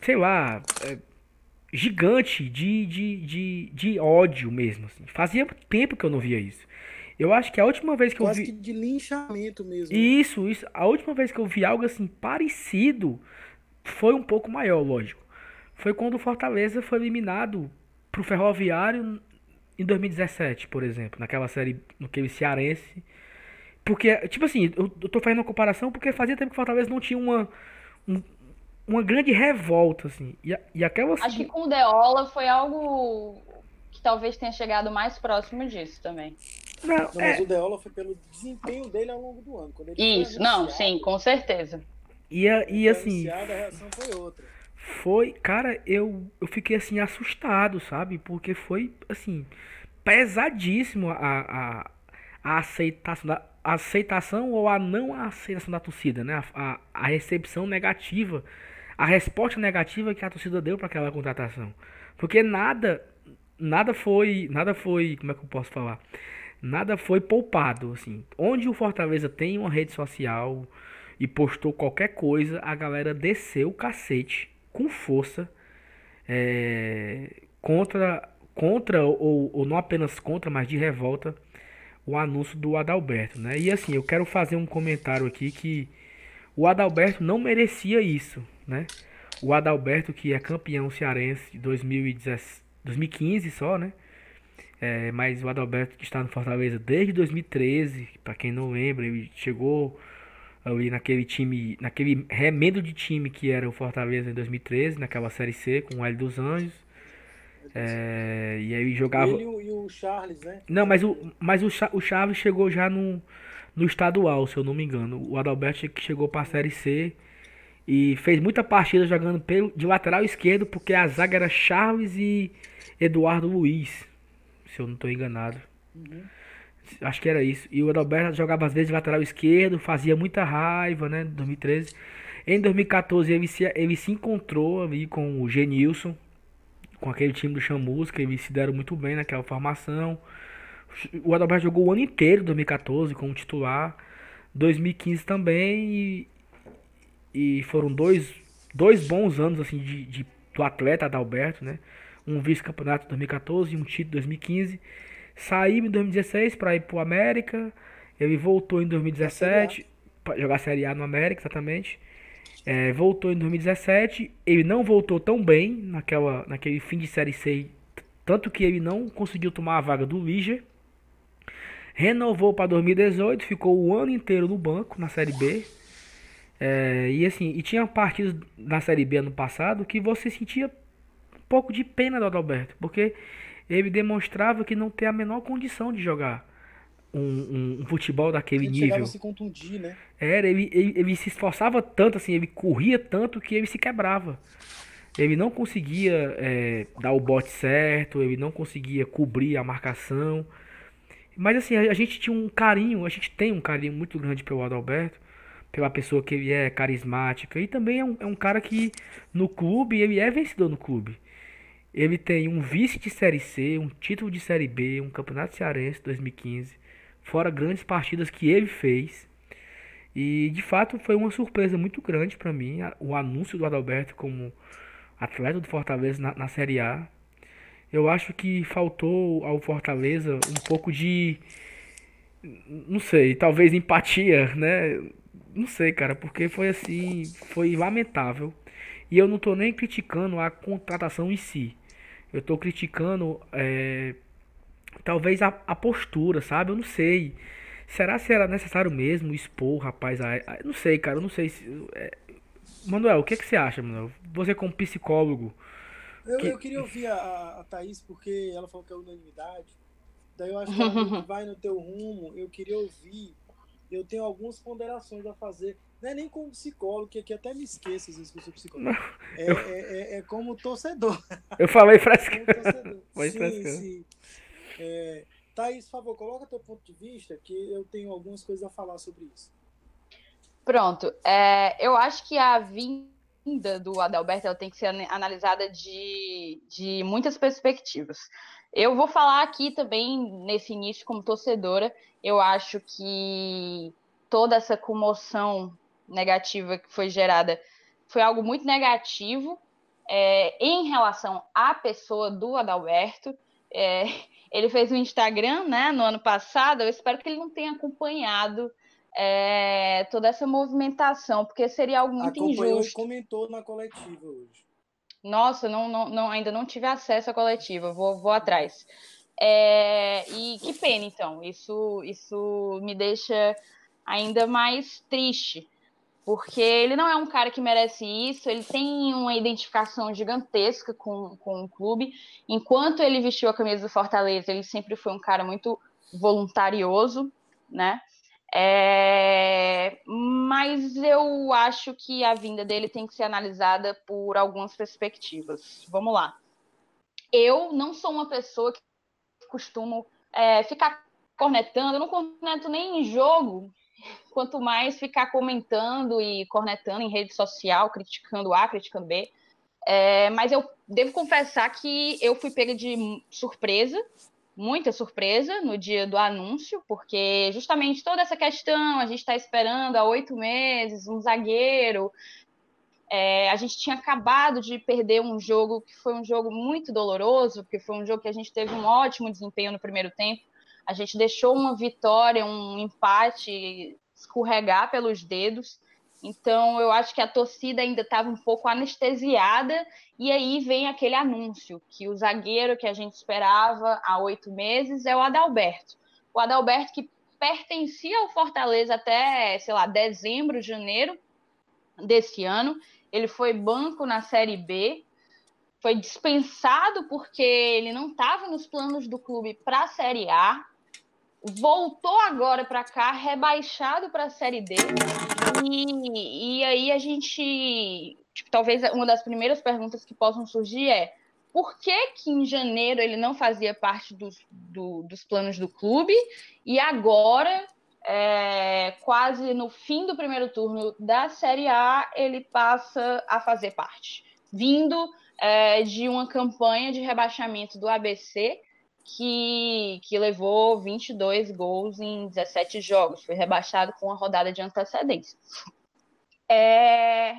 S1: sei lá, é, gigante de, de, de, de ódio mesmo. Assim. Fazia tempo que eu não via isso. Eu acho que a última vez que
S2: Quase
S1: eu vi.
S2: que de linchamento mesmo.
S1: Isso, isso. A última vez que eu vi algo assim parecido foi um pouco maior, lógico. Foi quando o Fortaleza foi eliminado pro Ferroviário em 2017, por exemplo, naquela série, naquele Cearense. Porque, tipo assim, eu, eu tô fazendo uma comparação porque fazia tempo que o Fortaleza não tinha uma, um- uma grande revolta, assim. E, e aquela.
S3: Acho que com o Deola foi algo que talvez tenha chegado mais próximo disso também.
S1: Não,
S2: Não,
S1: é,
S2: mas o Deola foi pelo desempenho dele ao longo do ano.
S3: Isso, não, sim, com certeza.
S1: e, e assim,
S2: a reação foi outra.
S1: Foi, cara, eu, eu fiquei assim assustado, sabe? Porque foi assim pesadíssimo a, a, a aceitação da a aceitação ou a não aceitação da torcida, né? A, a, a recepção negativa, a resposta negativa que a torcida deu para aquela contratação. Porque nada nada foi, nada foi, como é que eu posso falar? Nada foi poupado, assim. Onde o Fortaleza tem uma rede social e postou qualquer coisa, a galera desceu o cacete com força é, contra, contra ou, ou não apenas contra, mas de revolta o anúncio do Adalberto, né? E assim, eu quero fazer um comentário aqui que o Adalberto não merecia isso, né? O Adalberto, que é campeão cearense de 2010 2015 só, né? É, mas o Adalberto que está no Fortaleza desde 2013, para quem não lembra, ele chegou ali naquele time, naquele remendo de time que era o Fortaleza em 2013, naquela Série C com o Hélio dos Anjos. É, e aí jogava.
S2: Ele e o, Charles, né?
S1: Não, mas o, mas o, o Chaves chegou já no, no estadual, se eu não me engano. O Adalberto que chegou para a Série C e fez muita partida jogando pelo, de lateral esquerdo, porque a zaga era Chaves e Eduardo Luiz, se eu não estou enganado.
S2: Uhum.
S1: Acho que era isso. E o Adalberto jogava às vezes lateral esquerdo, fazia muita raiva, né? Em 2013. Em 2014 ele se, ele se encontrou ali com o Genilson, com aquele time do Chamusca, eles se deram muito bem naquela formação. O Adalberto jogou o ano inteiro, 2014, como titular. 2015 também. E, e foram dois, dois bons anos assim de, de- do atleta Adalberto, né? Um vice-campeonato em 2014 e um título em 2015. Saiu em 2016 para ir pro América. Ele voltou em 2017 para jogar Série A no América, exatamente. É, voltou em 2017. Ele não voltou tão bem naquela, naquele fim de Série C. Tanto que ele não conseguiu tomar a vaga do Liger. Renovou para 2018. Ficou o ano inteiro no banco na Série B. É, e assim, e tinha partidas na Série B ano passado que você sentia um pouco de pena do Adalberto. Porque ele demonstrava que não tem a menor condição de jogar um, um- um futebol daquele
S2: Ele
S1: nível.
S2: a se contundir, né?
S1: Era, ele, ele, ele se esforçava tanto, assim, ele corria tanto que ele se quebrava. Ele não conseguia é, dar o bote certo, ele não conseguia cobrir a marcação. Mas assim, a, a gente tinha um carinho, a gente tem um carinho muito grande pelo Adalberto, pela pessoa que ele é carismática. E também é um, é um cara que no clube, ele é vencedor no clube. Ele tem um vice de Série C, um título de Série B, um campeonato cearense 2015, fora grandes partidas que ele fez. E de fato foi uma surpresa muito grande para mim o anúncio do Adalberto como atleta do Fortaleza na, na Série A. Eu acho que faltou ao Fortaleza um pouco de. Não sei, talvez empatia, né? Não sei, cara, porque foi assim. Foi lamentável. E eu não tô nem criticando a contratação em si. Eu tô criticando. é, talvez a, a postura, sabe? Eu não sei. Será se era necessário mesmo expor o rapaz a, a- Não sei, cara, eu não sei se. é, Manuel, o que, que você acha, Manuel? Você como psicólogo.
S2: Eu,
S1: Que-
S2: eu queria ouvir a, a, Thaís, porque ela falou que é unanimidade. Daí eu acho que vai no teu rumo. Eu queria ouvir. Eu tenho algumas ponderações a fazer. Não é nem como psicólogo, que aqui até me esqueço às vezes que eu sou psicólogo. É,
S1: eu-
S2: é, é, é como torcedor.
S1: Eu falei
S2: Como
S1: fresca.
S2: torcedor.
S1: Vai
S2: sim,
S1: frescando.
S2: sim. É, Thaís, por favor, coloca teu ponto de vista, que eu tenho algumas coisas a falar sobre isso.
S3: Pronto. É, eu acho que a vinda do Adalberto ela tem que ser ana- analisada de, de muitas perspectivas. Eu vou falar aqui também, nesse início, como torcedora, eu acho que toda essa comoção negativa que foi gerada foi algo muito negativo é, em relação à pessoa do Adalberto, É, ele fez um Instagram, né, no ano passado. Eu espero que ele não tenha acompanhado é, toda essa movimentação, porque seria algo muito Acompanhou injusto.
S2: comentou na coletiva hoje.
S3: Nossa, não, não, não, ainda não tive acesso à coletiva, vou, vou atrás. É, e que pena, então. Isso, isso me deixa ainda mais triste, porque ele não é um cara que merece isso, ele tem uma identificação gigantesca com, com o clube. Enquanto ele vestiu a camisa do Fortaleza, ele sempre foi um cara muito voluntarioso, né? É, mas eu acho que a vinda dele tem que ser analisada por algumas perspectivas. Vamos lá. Eu não sou uma pessoa que costumo é, ficar cornetando, eu não corneto nem em jogo, quanto mais ficar comentando e cornetando em rede social, criticando A, criticando B. É, mas eu devo confessar que eu fui pega de surpresa, muita surpresa no dia do anúncio, porque justamente toda essa questão, a gente está esperando há oito meses um zagueiro. É, a gente tinha acabado de perder um jogo que foi um jogo muito doloroso, porque foi um jogo que a gente teve um ótimo desempenho no primeiro tempo. A gente deixou uma vitória, um empate escorregar pelos dedos. Então, eu acho que a torcida ainda estava um pouco anestesiada, e aí vem aquele anúncio que o zagueiro que a gente esperava há oito meses é o Adalberto. O Adalberto que pertencia ao Fortaleza até, sei lá, dezembro, janeiro desse ano. Ele foi banco na Série B, foi dispensado porque ele não estava nos planos do clube para a Série A voltou agora para cá, rebaixado para a Série D. E, e aí a gente, tipo, talvez uma das primeiras perguntas que possam surgir é por que, que em janeiro ele não fazia parte dos, do, dos planos do clube e agora, é, quase no fim do primeiro turno da Série A, ele passa a fazer parte, vindo é, de uma campanha de rebaixamento do ABC que, que levou 22 gols em 17 jogos, foi rebaixado com uma rodada de antecedência. É,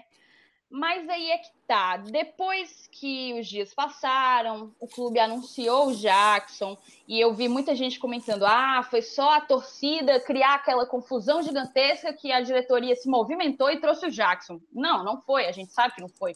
S3: mas aí é que tá. Depois que os dias passaram, o clube anunciou o Jackson e eu vi muita gente comentando: ah, foi só a torcida criar aquela confusão gigantesca que a diretoria se movimentou e trouxe o Jackson. Não, não foi. A gente sabe que não foi.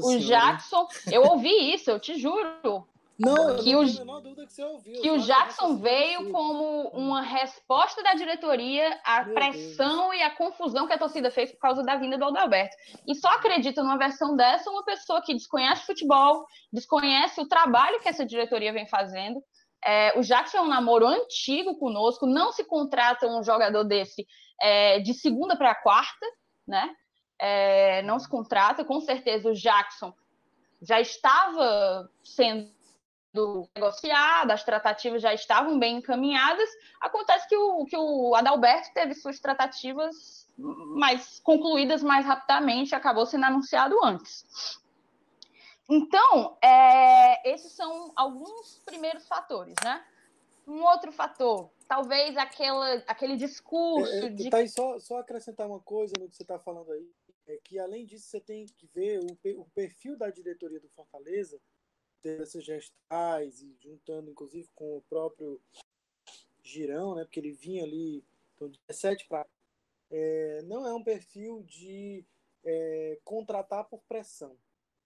S3: o Jackson, eu ouvi isso, eu te juro.
S2: Não,
S3: que
S2: não
S3: o,
S2: dúvida que você ouviu.
S3: Que o Jackson veio como uma resposta da diretoria à Meu pressão Deus. e à confusão que a torcida fez por causa da vinda do Adalberto. E só acredita numa versão dessa uma pessoa que desconhece futebol, desconhece o trabalho que essa diretoria vem fazendo. É, o Jackson é um namoro antigo conosco, não se contrata um jogador desse é, de segunda para quarta, né? É, não se contrata, com certeza o Jackson já estava sendo do negociado, as tratativas já estavam bem encaminhadas. Acontece que o, que o Adalberto teve suas tratativas mais concluídas mais rapidamente, acabou sendo anunciado antes. Então, é, esses são alguns primeiros fatores, né? Um outro fator, talvez aquela, aquele discurso é, é, de...
S2: Tá aí, só, só acrescentar uma coisa no que você está falando aí, é que além disso você tem que ver o, o perfil da diretoria do Fortaleza, dessas gestais e juntando inclusive com o próprio Girão, né, porque ele vinha ali então, 17 para é, não é um perfil de é, contratar por pressão.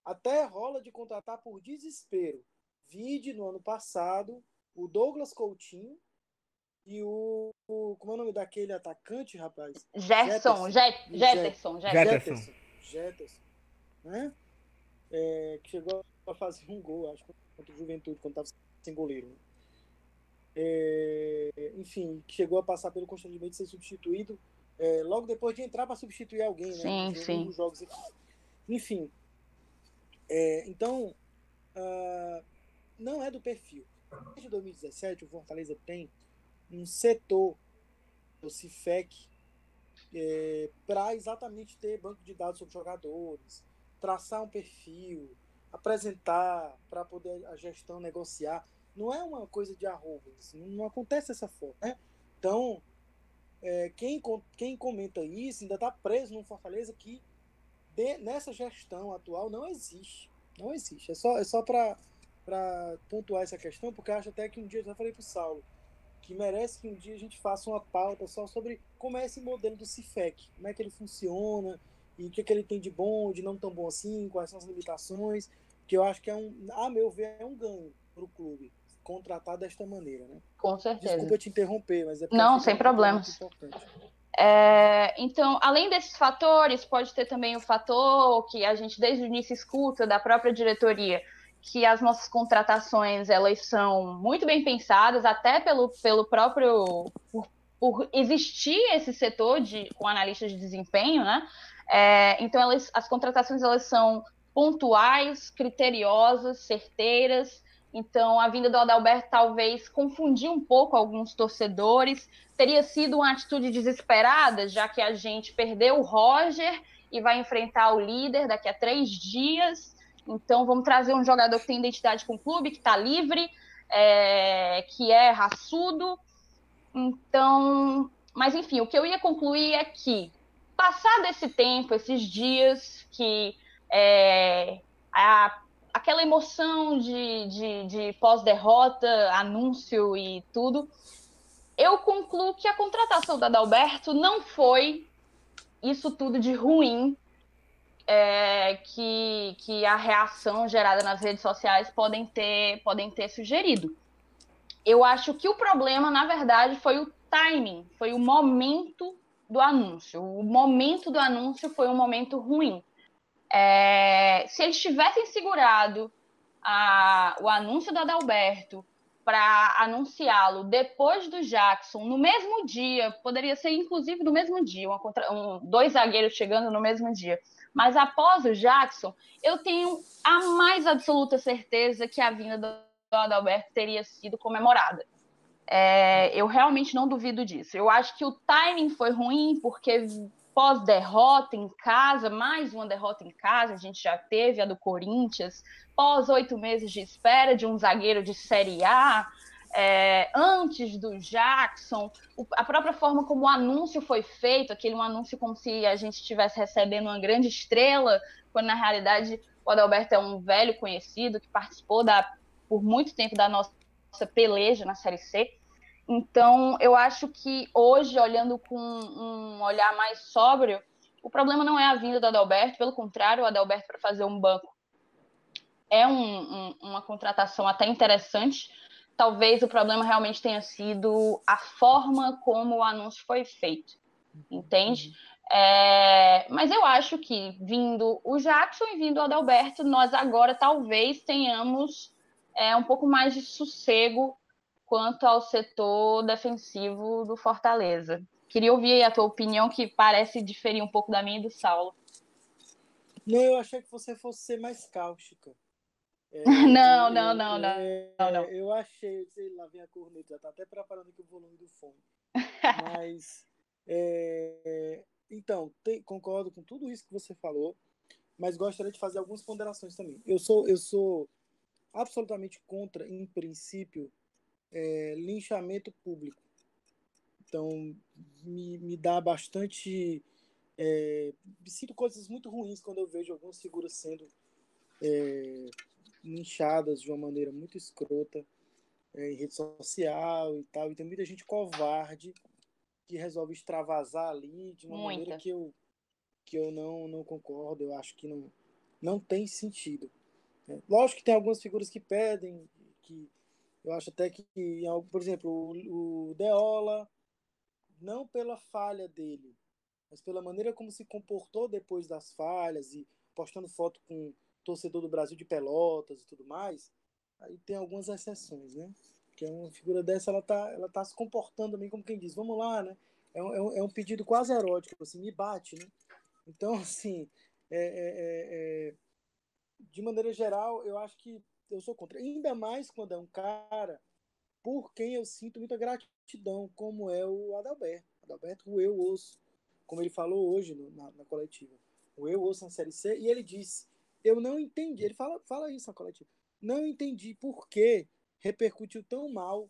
S2: Até rola de contratar por desespero. Vide no ano passado o Douglas Coutinho e o, o como é o nome daquele atacante, rapaz?
S3: Gerson, Jetterson, Jetterson,
S2: Jetterson, Jetterson, né? É, que chegou para fazer um gol, acho, contra o Juventude, quando estava sem goleiro. Né? É, enfim, chegou a passar pelo constrangimento de ser substituído é, logo depois de entrar para substituir alguém,
S3: né? Sim, sim.
S2: Jogos Enfim, é, então, uh, não é do perfil. Desde 2017, o Fortaleza tem um setor, o CIFEC, é, para exatamente ter banco de dados sobre jogadores, traçar um perfil, apresentar para poder a gestão negociar. Não é uma coisa de arrobas, não acontece dessa forma. Né? Então, é, quem, quem comenta isso ainda está preso num Fortaleza que de, nessa gestão atual não existe. Não existe. É só, é só para pontuar essa questão, porque acho até que um dia, eu já falei para o Saulo, que merece que um dia a gente faça uma pauta só sobre como é esse modelo do CIFEC, como é que ele funciona e o que, é que ele tem de bom, de não tão bom assim, quais são as limitações, que eu acho que é um, a meu ver, é um ganho para o clube contratar desta maneira, né?
S3: Com certeza.
S2: Desculpa te interromper, mas é
S3: Não, sem problemas. É, então, além desses fatores, pode ter também o fator que a gente desde o início escuta da própria diretoria, que as nossas contratações elas são muito bem pensadas, até pelo, pelo próprio por, por existir esse setor de com analistas de desempenho, né? É, então, elas, as contratações elas são pontuais, criteriosas, certeiras. Então, a vinda do Adalberto talvez confundiu um pouco alguns torcedores. Teria sido uma atitude desesperada, já que a gente perdeu o Roger e vai enfrentar o líder daqui a três dias. Então, vamos trazer um jogador que tem identidade com o clube, que está livre, é, que é raçudo. Então, mas enfim, o que eu ia concluir é que, passado esse tempo, esses dias que é, a, aquela emoção de, de, de pós-derrota, anúncio e tudo, eu concluo que a contratação da Adalberto não foi isso tudo de ruim é, que, que a reação gerada nas redes sociais podem ter, podem ter sugerido. Eu acho que o problema, na verdade, foi o timing, foi o momento do anúncio. O momento do anúncio foi um momento ruim. É, se eles tivessem segurado a, o anúncio do Adalberto para anunciá-lo depois do Jackson, no mesmo dia, poderia ser inclusive no mesmo dia, uma contra, um, dois zagueiros chegando no mesmo dia. Mas após o Jackson, eu tenho a mais absoluta certeza que a vinda do Adalberto teria sido comemorada. É, eu realmente não duvido disso. Eu acho que o timing foi ruim, porque pós-derrota em casa, mais uma derrota em casa, a gente já teve a do Corinthians, pós oito meses de espera de um zagueiro de Série A, é, antes do Jackson, a própria forma como o anúncio foi feito, aquele um anúncio como se a gente estivesse recebendo uma grande estrela, quando na realidade o Adalberto é um velho conhecido que participou da, por muito tempo da nossa peleja na Série C. Então, eu acho que hoje, olhando com um olhar mais sóbrio, o problema não é a vinda do Adalberto, pelo contrário, o Adalberto para fazer um banco é um, um, uma contratação até interessante. Talvez o problema realmente tenha sido a forma como o anúncio foi feito, entende? Uhum. É, mas eu acho que vindo o Jackson e vindo o Adalberto, nós agora talvez tenhamos é, um pouco mais de sossego quanto ao setor defensivo do Fortaleza. Queria ouvir a tua opinião, que parece diferir um pouco da minha e do Saulo.
S2: Não, eu achei que você fosse ser mais cáustica.
S3: É, não, eu, não, não, é, não, não,
S2: Eu achei, sei lá, vem a corneta, já tá até preparando aqui o volume do fone. Mas, é, então, tem, concordo com tudo isso que você falou, mas gostaria de fazer algumas ponderações também. Eu sou, eu sou absolutamente contra, em princípio, é, linchamento público. Então, me, me dá bastante. É, me sinto coisas muito ruins quando eu vejo algumas figuras sendo é, linchadas de uma maneira muito escrota é, em rede social e tal. E tem muita gente covarde que resolve extravasar ali de uma Muita. maneira que eu, que eu não, não concordo. Eu acho que não, não tem sentido. É, lógico que tem algumas figuras que pedem, que eu acho até que, por exemplo, o, o Deola, não pela falha dele, mas pela maneira como se comportou depois das falhas e postando foto com torcedor do Brasil de Pelotas e tudo mais, aí tem algumas exceções, né? Que é uma figura dessa, ela tá, ela tá se comportando também como quem diz, vamos lá, né? É um, é um é pedido quase erótico, assim, me bate, né? Então, assim, é, é, é, é de maneira geral, eu acho que eu sou contra. Ainda mais quando é um cara por quem eu sinto muita gratidão, como é o Adalberto. Adalberto, o eu osso, como ele falou hoje no, na, na, coletiva. O eu osso na Série C, e ele disse, eu não entendi, ele fala, fala isso na coletiva, não entendi por que repercutiu tão mal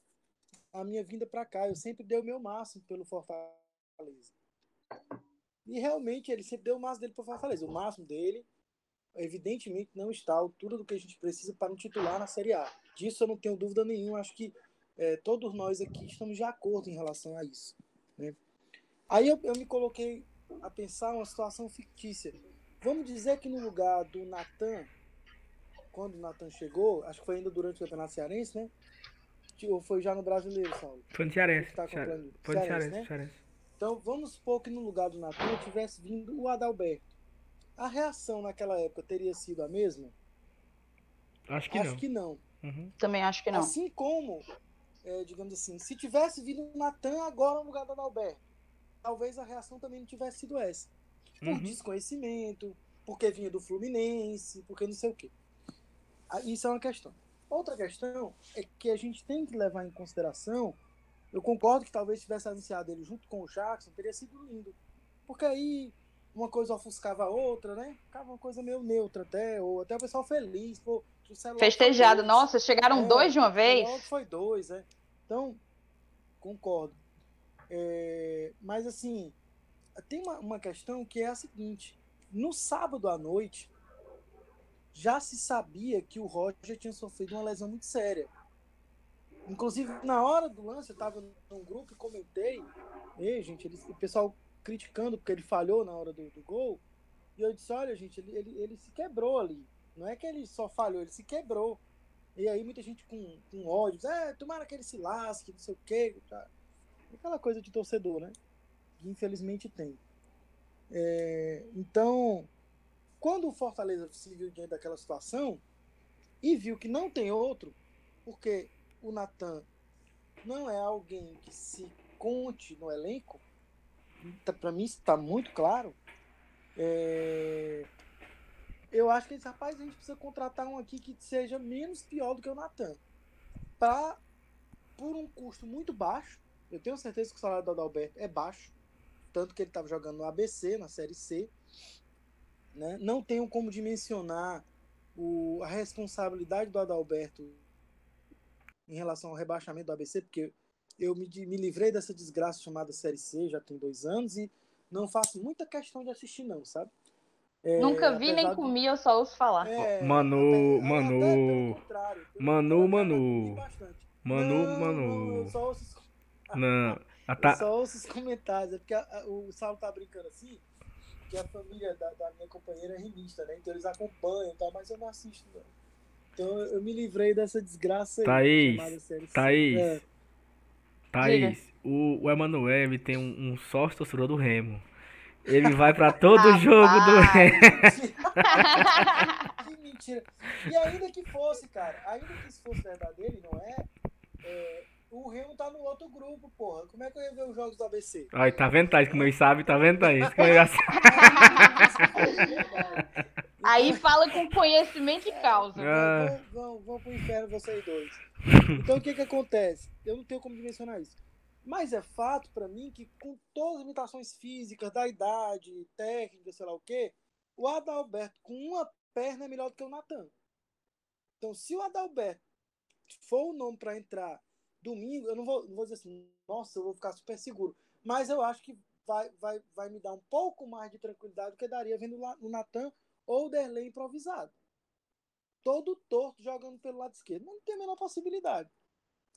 S2: a minha vinda para cá. Eu sempre dei o meu máximo pelo Fortaleza. E realmente ele sempre deu o máximo dele para Fortaleza, o máximo dele evidentemente não está à altura do que a gente precisa para um titular na Série A. Disso eu não tenho dúvida nenhuma. Acho que é, todos nós aqui estamos de acordo em relação a isso. Né? Aí eu, eu me coloquei a pensar uma situação fictícia. Vamos dizer que no lugar do Natan, quando o Natan chegou, acho que foi ainda durante o Campeonato Cearense, né? Ou foi já no Brasileiro, Saulo?
S1: Foi no Cearense. Tá Cearense Cearense, né? Cearense.
S2: Então vamos supor que no lugar do Natan tivesse vindo o Adalberto. A reação naquela época teria sido a mesma?
S1: Acho que
S2: acho
S1: não.
S2: que não.
S3: Uhum. Também acho que não.
S2: Assim como, é, digamos assim, se tivesse vindo o Natan agora no lugar do Adalberto, talvez a reação também não tivesse sido essa. Por uhum. desconhecimento, porque vinha do Fluminense, porque não sei o quê. Ah, isso é uma questão. Outra questão é que a gente tem que levar em consideração. Eu concordo que talvez tivesse anunciado ele junto com o Jackson, teria sido lindo. Porque aí uma coisa ofuscava a outra, né? Ficava uma coisa meio neutra até, ou até o pessoal feliz. Pô,
S3: Festejado. Nossa, chegaram é, dois de uma vez?
S2: Foi dois, né? Então, concordo. É, mas assim, tem uma, uma questão que é a seguinte: no sábado à noite, já se sabia que o Roger tinha sofrido uma lesão muito séria. Inclusive, na hora do lance, eu estava num grupo e comentei, e, gente, ele, o pessoal criticando porque ele falhou na hora do, do gol. E eu disse, olha, gente, ele, ele, ele, se quebrou ali. Não é que ele só falhou, ele se quebrou. E aí muita gente com, com ódio, diz, é, tomara que ele se lasque, não sei o quê. Tá. Aquela coisa de torcedor, né? Que infelizmente tem. É, então, quando o Fortaleza se viu diante daquela situação e viu que não tem outro, porque o Natan não é alguém que se conte no elenco, para mim está muito claro. É, eu acho que esse rapaz a gente precisa contratar um aqui que seja menos pior do que o Natan. Pra, por um custo muito baixo, eu tenho certeza que o salário do Adalberto é baixo, tanto que ele estava jogando no ABC, na Série C. Né? Não tenho como dimensionar o, a responsabilidade do Adalberto em relação ao rebaixamento do ABC, porque eu me, me livrei dessa desgraça chamada Série C já tem dois anos e não faço muita questão de assistir, não, sabe?
S3: É, Nunca vi nem comi, eu só ouço falar.
S1: É, Manu, até, Manu, até Manu, Manu, Manu,
S2: não,
S1: Manu.
S2: Eu só ouço,
S1: não,
S2: tá... só ouço os comentários, é porque a, a, o Saulo tá brincando assim, que a família da, da, minha companheira é rimista, né? Então eles acompanham e tal, mas eu não assisto, não. Então eu me livrei dessa desgraça
S1: aí. Thaís, Thaís, é. Thaís, o, o Emanuel tem um, um sócio torcedor do Remo. Ele vai para todo jogo do Remo.
S2: que mentira. E ainda que fosse, cara, ainda que isso fosse verdadeiro, não é, é o Remo tá no outro grupo, porra. Como é que eu ia ver os jogos do ABC?
S1: Ai, tá vendo, Thaís? Como ele sabe, tá vendo, Thaís?
S3: Aí fala com conhecimento e causa.
S2: Ah. Vão, vão, vão pro inferno vocês dois. Então o que que acontece? Eu não tenho como dimensionar isso. Mas é fato para mim que com todas as limitações físicas, da idade, técnica, sei lá o quê, o Adalberto com uma perna é melhor do que o Natan. Então, se o Adalberto for o nome para entrar domingo, eu não vou, não vou dizer assim, nossa, eu vou ficar super seguro. Mas eu acho que vai, vai, vai me dar um pouco mais de tranquilidade do que daria vendo o Natan ou o Derlei improvisado. Todo torto jogando pelo lado esquerdo. Não tem a menor possibilidade.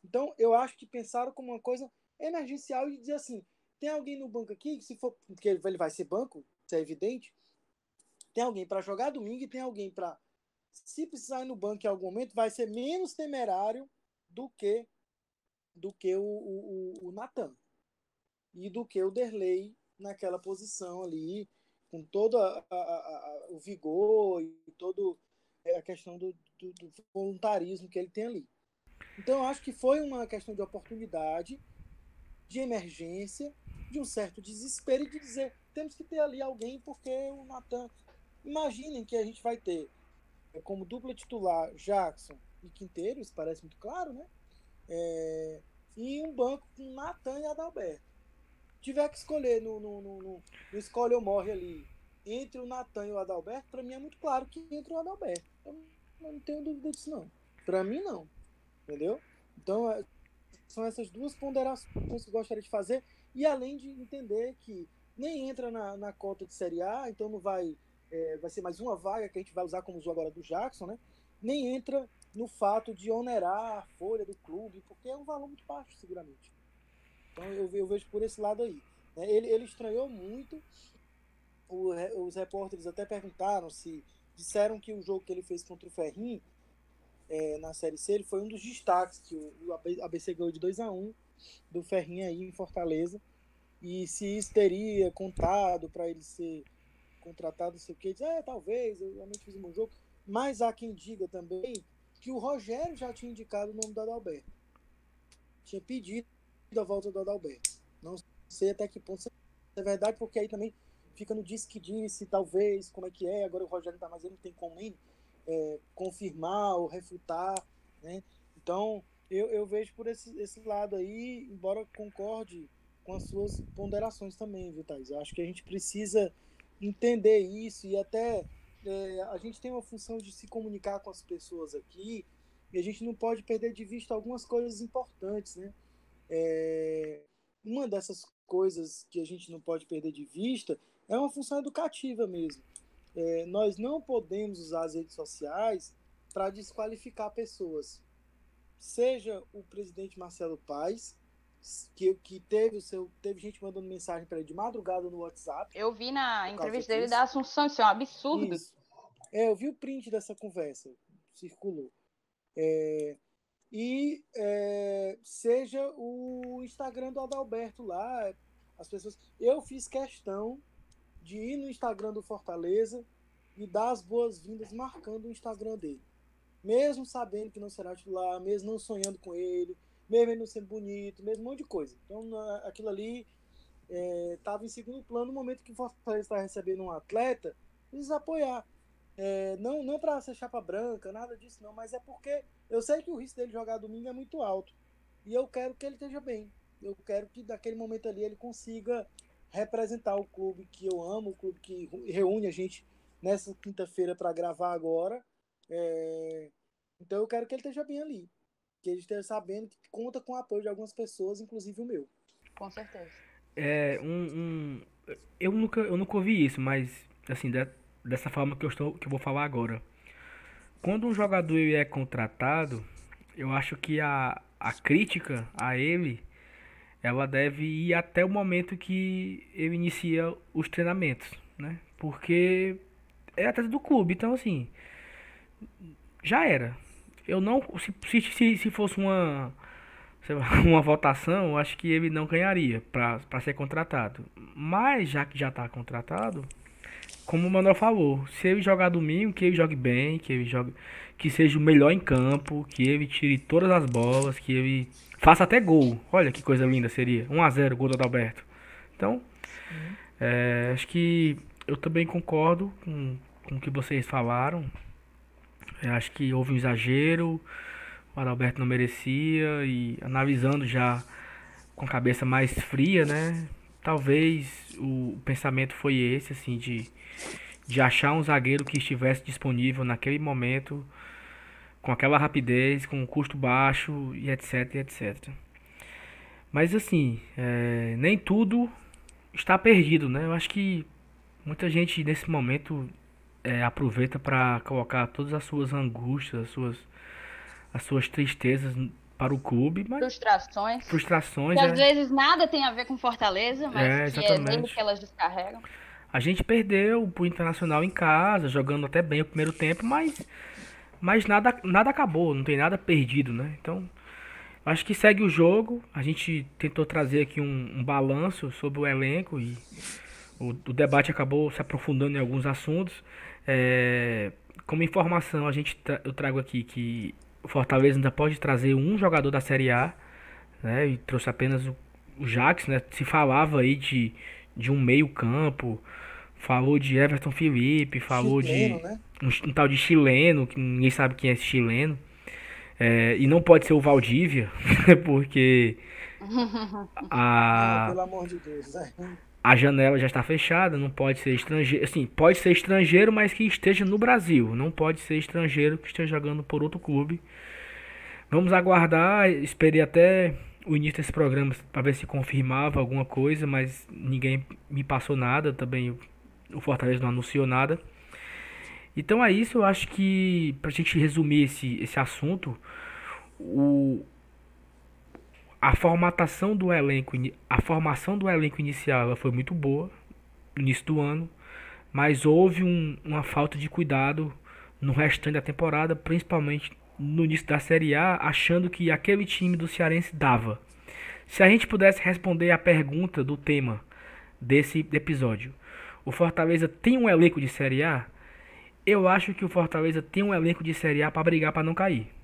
S2: Então, eu acho que pensaram como uma coisa emergencial e dizer assim: tem alguém no banco aqui, se for, porque ele vai ser banco, isso é evidente. Tem alguém para jogar domingo e tem alguém para, se precisar ir no banco em algum momento, vai ser menos temerário do que do que o, o, o Natan e do que o Derlei naquela posição ali, com todo a, a, a, o vigor e todo é, a questão do, do, do, voluntarismo que ele tem ali. Então, eu acho que foi uma questão de oportunidade de emergência, de um certo desespero e de dizer temos que ter ali alguém porque o Natan. Imaginem que a gente vai ter é, como dupla titular Jackson e Quinteiro, isso parece muito claro, né? É, e um banco com Natan e Adalberto. Tiver que escolher no, no, no, no, no escolhe ou morre ali entre o Natan e o Adalberto, para mim é muito claro que entre o Adalberto. Eu não tenho dúvida disso, não. Para mim, não. Entendeu? Então, é, são essas duas ponderações que eu gostaria de fazer, e além de entender que nem entra na, na cota de Série A, então não vai é, vai ser mais uma vaga que a gente vai usar como usou agora do Jackson, né? Nem entra no fato de onerar a folha do clube, porque é um valor muito baixo, seguramente. Então eu, eu vejo por esse lado aí. Né? Ele, ele estranhou muito. O, os repórteres até perguntaram se disseram que o jogo que ele fez contra o Ferrinho é, na Série C ele foi um dos destaques que o, o ABC ganhou de 2 a 1 do Ferrinho aí em Fortaleza e se isso teria contado para ele ser contratado, não sei o que, diz, é, talvez, eu realmente fiz um bom jogo, mas há quem diga também que o Rogério já tinha indicado o nome do Adalberto. Tinha pedido a volta do Adalberto. Não sei até que ponto é verdade, porque aí também fica no disse que disse, talvez, como é que é, agora o Rogério tá mais, ele não tem como nem é, confirmar ou refutar, né? Então, eu, eu vejo por esse, esse lado aí, embora concorde com as suas ponderações também, viu, Thais? Eu acho que a gente precisa entender isso e até é, a gente tem uma função de se comunicar com as pessoas aqui e a gente não pode perder de vista algumas coisas importantes, né? É, uma dessas coisas que a gente não pode perder de vista é uma função educativa mesmo. É, nós não podemos usar as redes sociais para desqualificar pessoas. Seja o presidente Marcelo Paes, que, que teve o seu. Teve gente mandando mensagem para ele de madrugada no WhatsApp.
S3: Eu vi na entrevista dele da Assunção, isso é um absurdo. Isso.
S2: É, eu vi o print dessa conversa, circulou. É, e é, seja o Instagram do Adalberto lá, as pessoas. Eu fiz questão de ir no Instagram do Fortaleza e dar as boas-vindas marcando o Instagram dele. Mesmo sabendo que não será titular, mesmo não sonhando com ele, mesmo ele não sendo bonito, mesmo um monte de coisa. Então aquilo ali estava é, em segundo plano no momento que o Fortaleza está recebendo um atleta, precisa apoiar. É, não não para ser chapa branca, nada disso não, mas é porque eu sei que o risco dele jogar domingo é muito alto. E eu quero que ele esteja bem. Eu quero que daquele momento ali ele consiga representar o clube que eu amo, o clube que reúne a gente nessa quinta-feira para gravar agora. É... Então eu quero que ele esteja bem ali. Que ele esteja sabendo que conta com o apoio de algumas pessoas, inclusive o meu.
S3: Com certeza.
S1: É, um, um, eu, nunca, eu nunca ouvi isso, mas assim, dessa forma que eu, estou, que eu vou falar agora. Quando um jogador é contratado, eu acho que a, a crítica a ele ela deve ir até o momento que ele inicia os treinamentos, né? Porque é atleta do clube, então assim, já era. Eu não, se, se, se fosse uma uma votação, acho que ele não ganharia para ser contratado. Mas já que já está contratado, como o Manuel falou, se ele jogar domingo, que ele jogue bem, que ele jogue, que seja o melhor em campo, que ele tire todas as bolas, que ele faça até gol. Olha que coisa linda seria. 1 a 0 gol do Adalberto. Então, é, acho que eu também concordo com, com o que vocês falaram. Eu acho que houve um exagero. O Adalberto não merecia. E analisando já com a cabeça mais fria, né? Talvez o pensamento foi esse, assim, de, de achar um zagueiro que estivesse disponível naquele momento com aquela rapidez, com um custo baixo e etc, etc. Mas assim, é, nem tudo está perdido, né? Eu acho que muita gente nesse momento é, aproveita para colocar todas as suas angústias, as suas, as suas tristezas para o clube, mas
S3: frustrações,
S1: frustrações,
S3: que é. às vezes nada tem a ver com Fortaleza, mas é, que é nele que elas descarregam.
S1: A gente perdeu o Internacional em casa, jogando até bem o primeiro tempo, mas mas nada, nada acabou, não tem nada perdido, né? Então, acho que segue o jogo. A gente tentou trazer aqui um, um balanço sobre o elenco e o, o, debate acabou se aprofundando em alguns assuntos. É, como informação, a gente tra eu trago aqui que o Fortaleza ainda pode trazer um jogador da Série A, né? E trouxe apenas o, o Jax, né? Se falava aí de, de um meio campo, falou de Everton Felipe, falou chileno, de né? um, um, tal de chileno, que ninguém sabe quem é esse chileno. É, e não pode ser o Valdívia, porque
S2: a, pelo de Deus, né?
S1: A janela já está fechada, não pode ser estrangeiro, assim, pode ser estrangeiro, mas que esteja no Brasil, não pode ser estrangeiro que esteja jogando por outro clube. Vamos aguardar, esperei até o início desse programa para ver se confirmava alguma coisa, mas ninguém me passou nada, também o Fortaleza não anunciou nada. Então é isso, eu acho que pra gente resumir esse, esse assunto, o, a formatação do elenco, a formação do elenco inicial foi muito boa no início do ano, mas houve um, uma falta de cuidado no restante da temporada, principalmente no início da Série A, achando que aquele time do Cearense dava. Se a gente pudesse responder a pergunta do tema desse episódio, o Fortaleza tem um elenco de Série A? Eu acho que o Fortaleza tem um elenco de Série A para brigar para não cair.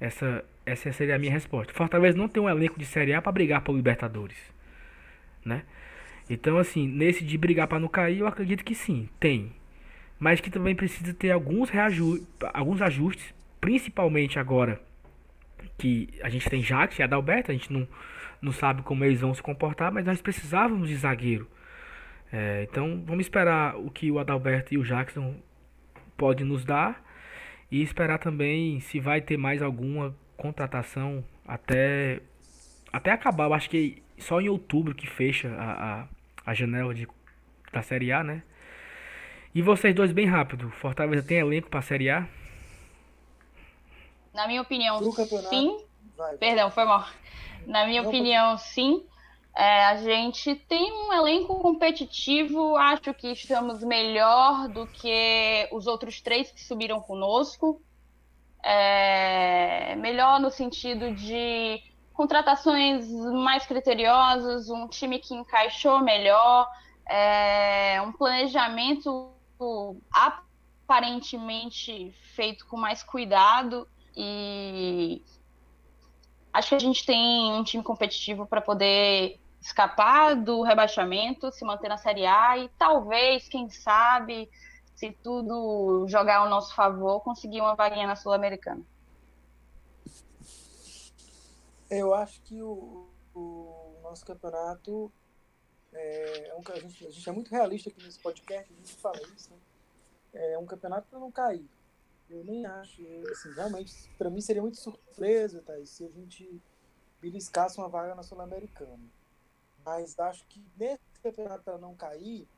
S1: Essa, essa seria a minha resposta. Fortaleza não tem um elenco de Série A para brigar por Libertadores, né? Então, assim, nesse de brigar para não cair, eu acredito que sim, tem. Mas que também precisa ter alguns, alguns ajustes, principalmente agora que a gente tem Jax e Adalberto, a gente não, não sabe como eles vão se comportar, mas nós precisávamos de zagueiro. É, então, vamos esperar o que o Adalberto e o Jackson pode nos dar e esperar também se vai ter mais alguma contratação até até acabar. Eu acho que só em outubro que fecha a, a, a janela de, da Série A, né? E vocês dois bem rápido, Fortaleza tem elenco para a Série A?
S3: Na minha opinião, sim. Vai. Perdão, foi mal. Na minha Não, opinião, sim. É, a gente tem um elenco competitivo, acho que estamos melhor do que os outros três que subiram conosco. É, melhor no sentido de contratações mais criteriosas, um time que encaixou melhor, é, um planejamento aparentemente feito com mais cuidado e acho que a gente tem um time competitivo para poder escapar do rebaixamento, se manter na Série A e talvez, quem sabe, se tudo jogar ao nosso favor, conseguir uma vaguinha na Sul-Americana.
S2: Eu acho que o, o nosso campeonato é, um, a, gente, a gente é muito realista aqui nesse podcast, a gente fala isso, né? É um campeonato para não cair. Eu nem acho, assim, realmente, para mim seria muito surpresa, tá? se a gente beliscasse uma vaga na Sul-Americana. Mas acho que nesse campeonato para não cair,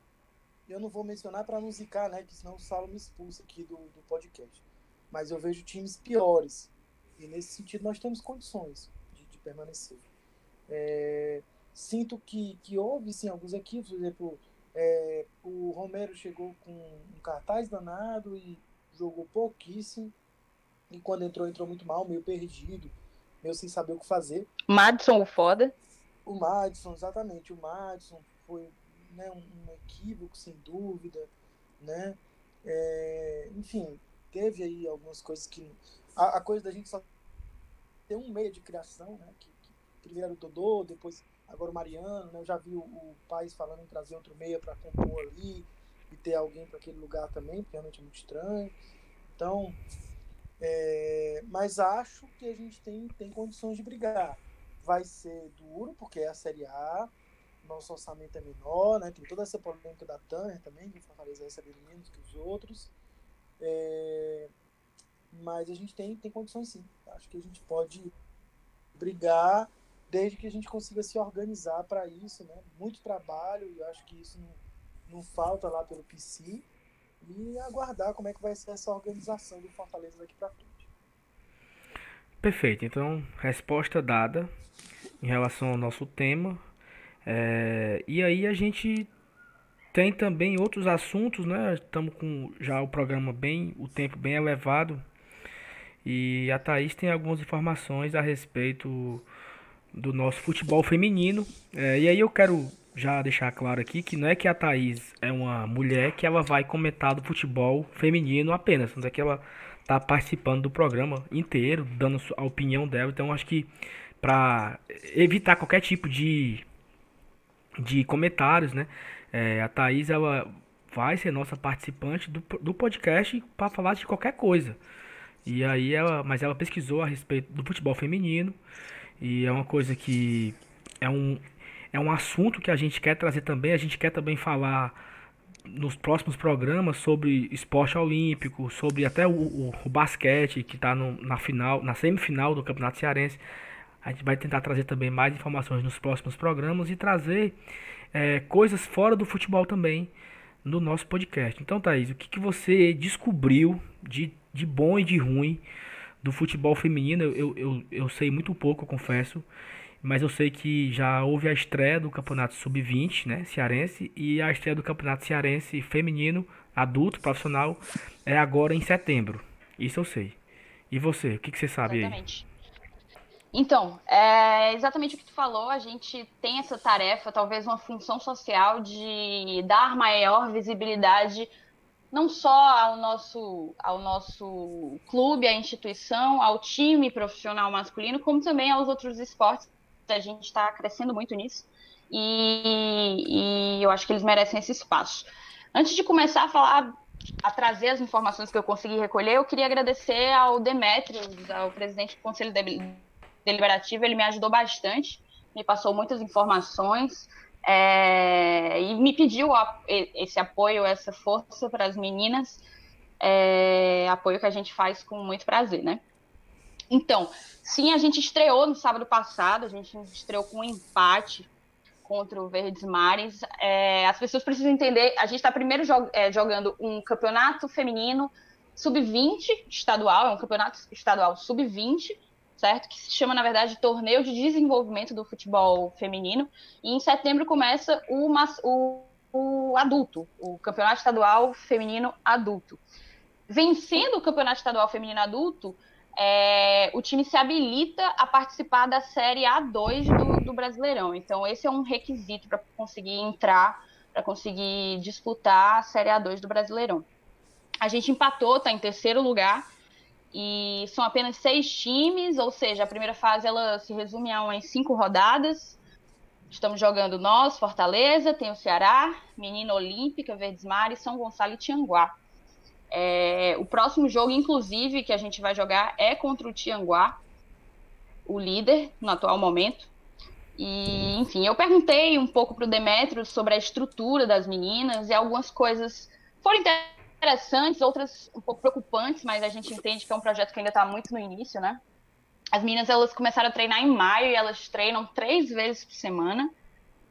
S2: eu não vou mencionar para não zicar, né? Que senão o Saulo me expulsa aqui do, do podcast. Mas eu vejo times piores. E nesse sentido nós temos condições de, de permanecer. É, sinto que, que houve sim alguns equipes, por exemplo, é, o Romero chegou com um cartaz danado e jogou pouquíssimo. E quando entrou, entrou muito mal, meio perdido, meio sem saber o que fazer.
S3: Madison, o foda.
S2: O Madison, exatamente. O Madison foi né, um, equívoco, sem dúvida. Né? É, enfim, teve aí algumas coisas que. A, a, coisa da gente só ter um meio de criação, né? Que, que primeiro era o Dodô, depois agora o Mariano, né? Eu já vi o, o Paz falando em trazer outro meia para compor ali e ter alguém para aquele lugar também, porque realmente é muito estranho. Então, é, mas acho que a gente tem, tem condições de brigar vai ser duro, porque é a Série A, nosso orçamento é menor, né? Tem toda essa polêmica da Tanner também, que Fortaleza recebe menos que os outros. É... Mas a gente tem, tem condições sim. Acho que a gente pode brigar desde que a gente consiga se organizar para isso, né? Muito trabalho, e acho que isso não, não falta lá pelo PC. E aguardar como é que vai ser essa organização do Fortaleza daqui para frente.
S1: Perfeito, então resposta dada em relação ao nosso tema. É, e aí a gente tem também outros assuntos, né? Estamos com já o programa bem, o tempo bem elevado. E a Thaís tem algumas informações a respeito do nosso futebol feminino. É, e aí eu quero já deixar claro aqui que não é que a Thaís é uma mulher que ela vai comentar do futebol feminino apenas, não é que ela tá participando do programa inteiro, dando a opinião dela. Então acho que para evitar qualquer tipo de de comentários, né? É, a Thaís ela vai ser nossa participante do, do podcast para falar de qualquer coisa. E aí ela, mas ela pesquisou a respeito do futebol feminino e é uma coisa que é um é um assunto que a gente quer trazer também. A gente quer também falar nos próximos programas sobre esporte olímpico, sobre até o, o, o basquete que está na final, na semifinal do Campeonato Cearense. A gente vai tentar trazer também mais informações nos próximos programas e trazer é, coisas fora do futebol também, no nosso podcast. Então, Thaís, o que, que você descobriu de, de bom e de ruim do futebol feminino? Eu, eu, eu, sei muito pouco, eu confesso, mas eu sei que já houve a estreia do Campeonato Sub-20, né, cearense, e a estreia do Campeonato Cearense feminino, adulto, profissional, é agora em setembro. Isso eu sei. E você, o que, que você sabe
S3: Exatamente. aí? Então, é exatamente o que tu falou, a gente tem essa tarefa, talvez uma função social de dar maior visibilidade não só ao nosso, ao nosso clube, à instituição, ao time profissional masculino, como também aos outros esportes. A gente está crescendo muito nisso e, e eu acho que eles merecem esse espaço. Antes de começar a falar, a trazer as informações que eu consegui recolher, eu queria agradecer ao Demetrios, ao presidente do Conselho Deliberativo, ele me ajudou bastante, me passou muitas informações é, e me pediu esse apoio, essa força para as meninas, é, apoio que a gente faz com muito prazer, né? Então, sim, a gente estreou no sábado passado, a gente estreou com um empate contra o Verdes Mares. É, as pessoas precisam entender, a gente está primeiro jog é, jogando um campeonato feminino sub-20 estadual, é um campeonato estadual sub-20, certo? Que se chama, na verdade, Torneio de Desenvolvimento do Futebol Feminino. E em setembro começa o, o, o adulto, o Campeonato Estadual Feminino Adulto. Vencendo o Campeonato Estadual Feminino Adulto, é, o time se habilita a participar da Série A2 do, do Brasileirão. Então, esse é um requisito para conseguir entrar, para conseguir disputar a Série A2 do Brasileirão. A gente empatou, está em terceiro lugar e são apenas seis times, ou seja, a primeira fase ela se resume a umas cinco rodadas. Estamos jogando nós, Fortaleza, tem o Ceará, Menina Olímpica, Verdes Mares, São Gonçalo e Tianguá. É, o próximo jogo, inclusive, que a gente vai jogar é contra o Tianguá, o líder no atual momento. E, enfim, eu perguntei um pouco para o Demetrio sobre a estrutura das meninas e algumas coisas foram interessantes outras um pouco preocupantes, mas a gente entende que é um projeto que ainda está muito no início, né? As meninas elas começaram a treinar em maio e elas treinam três vezes por semana,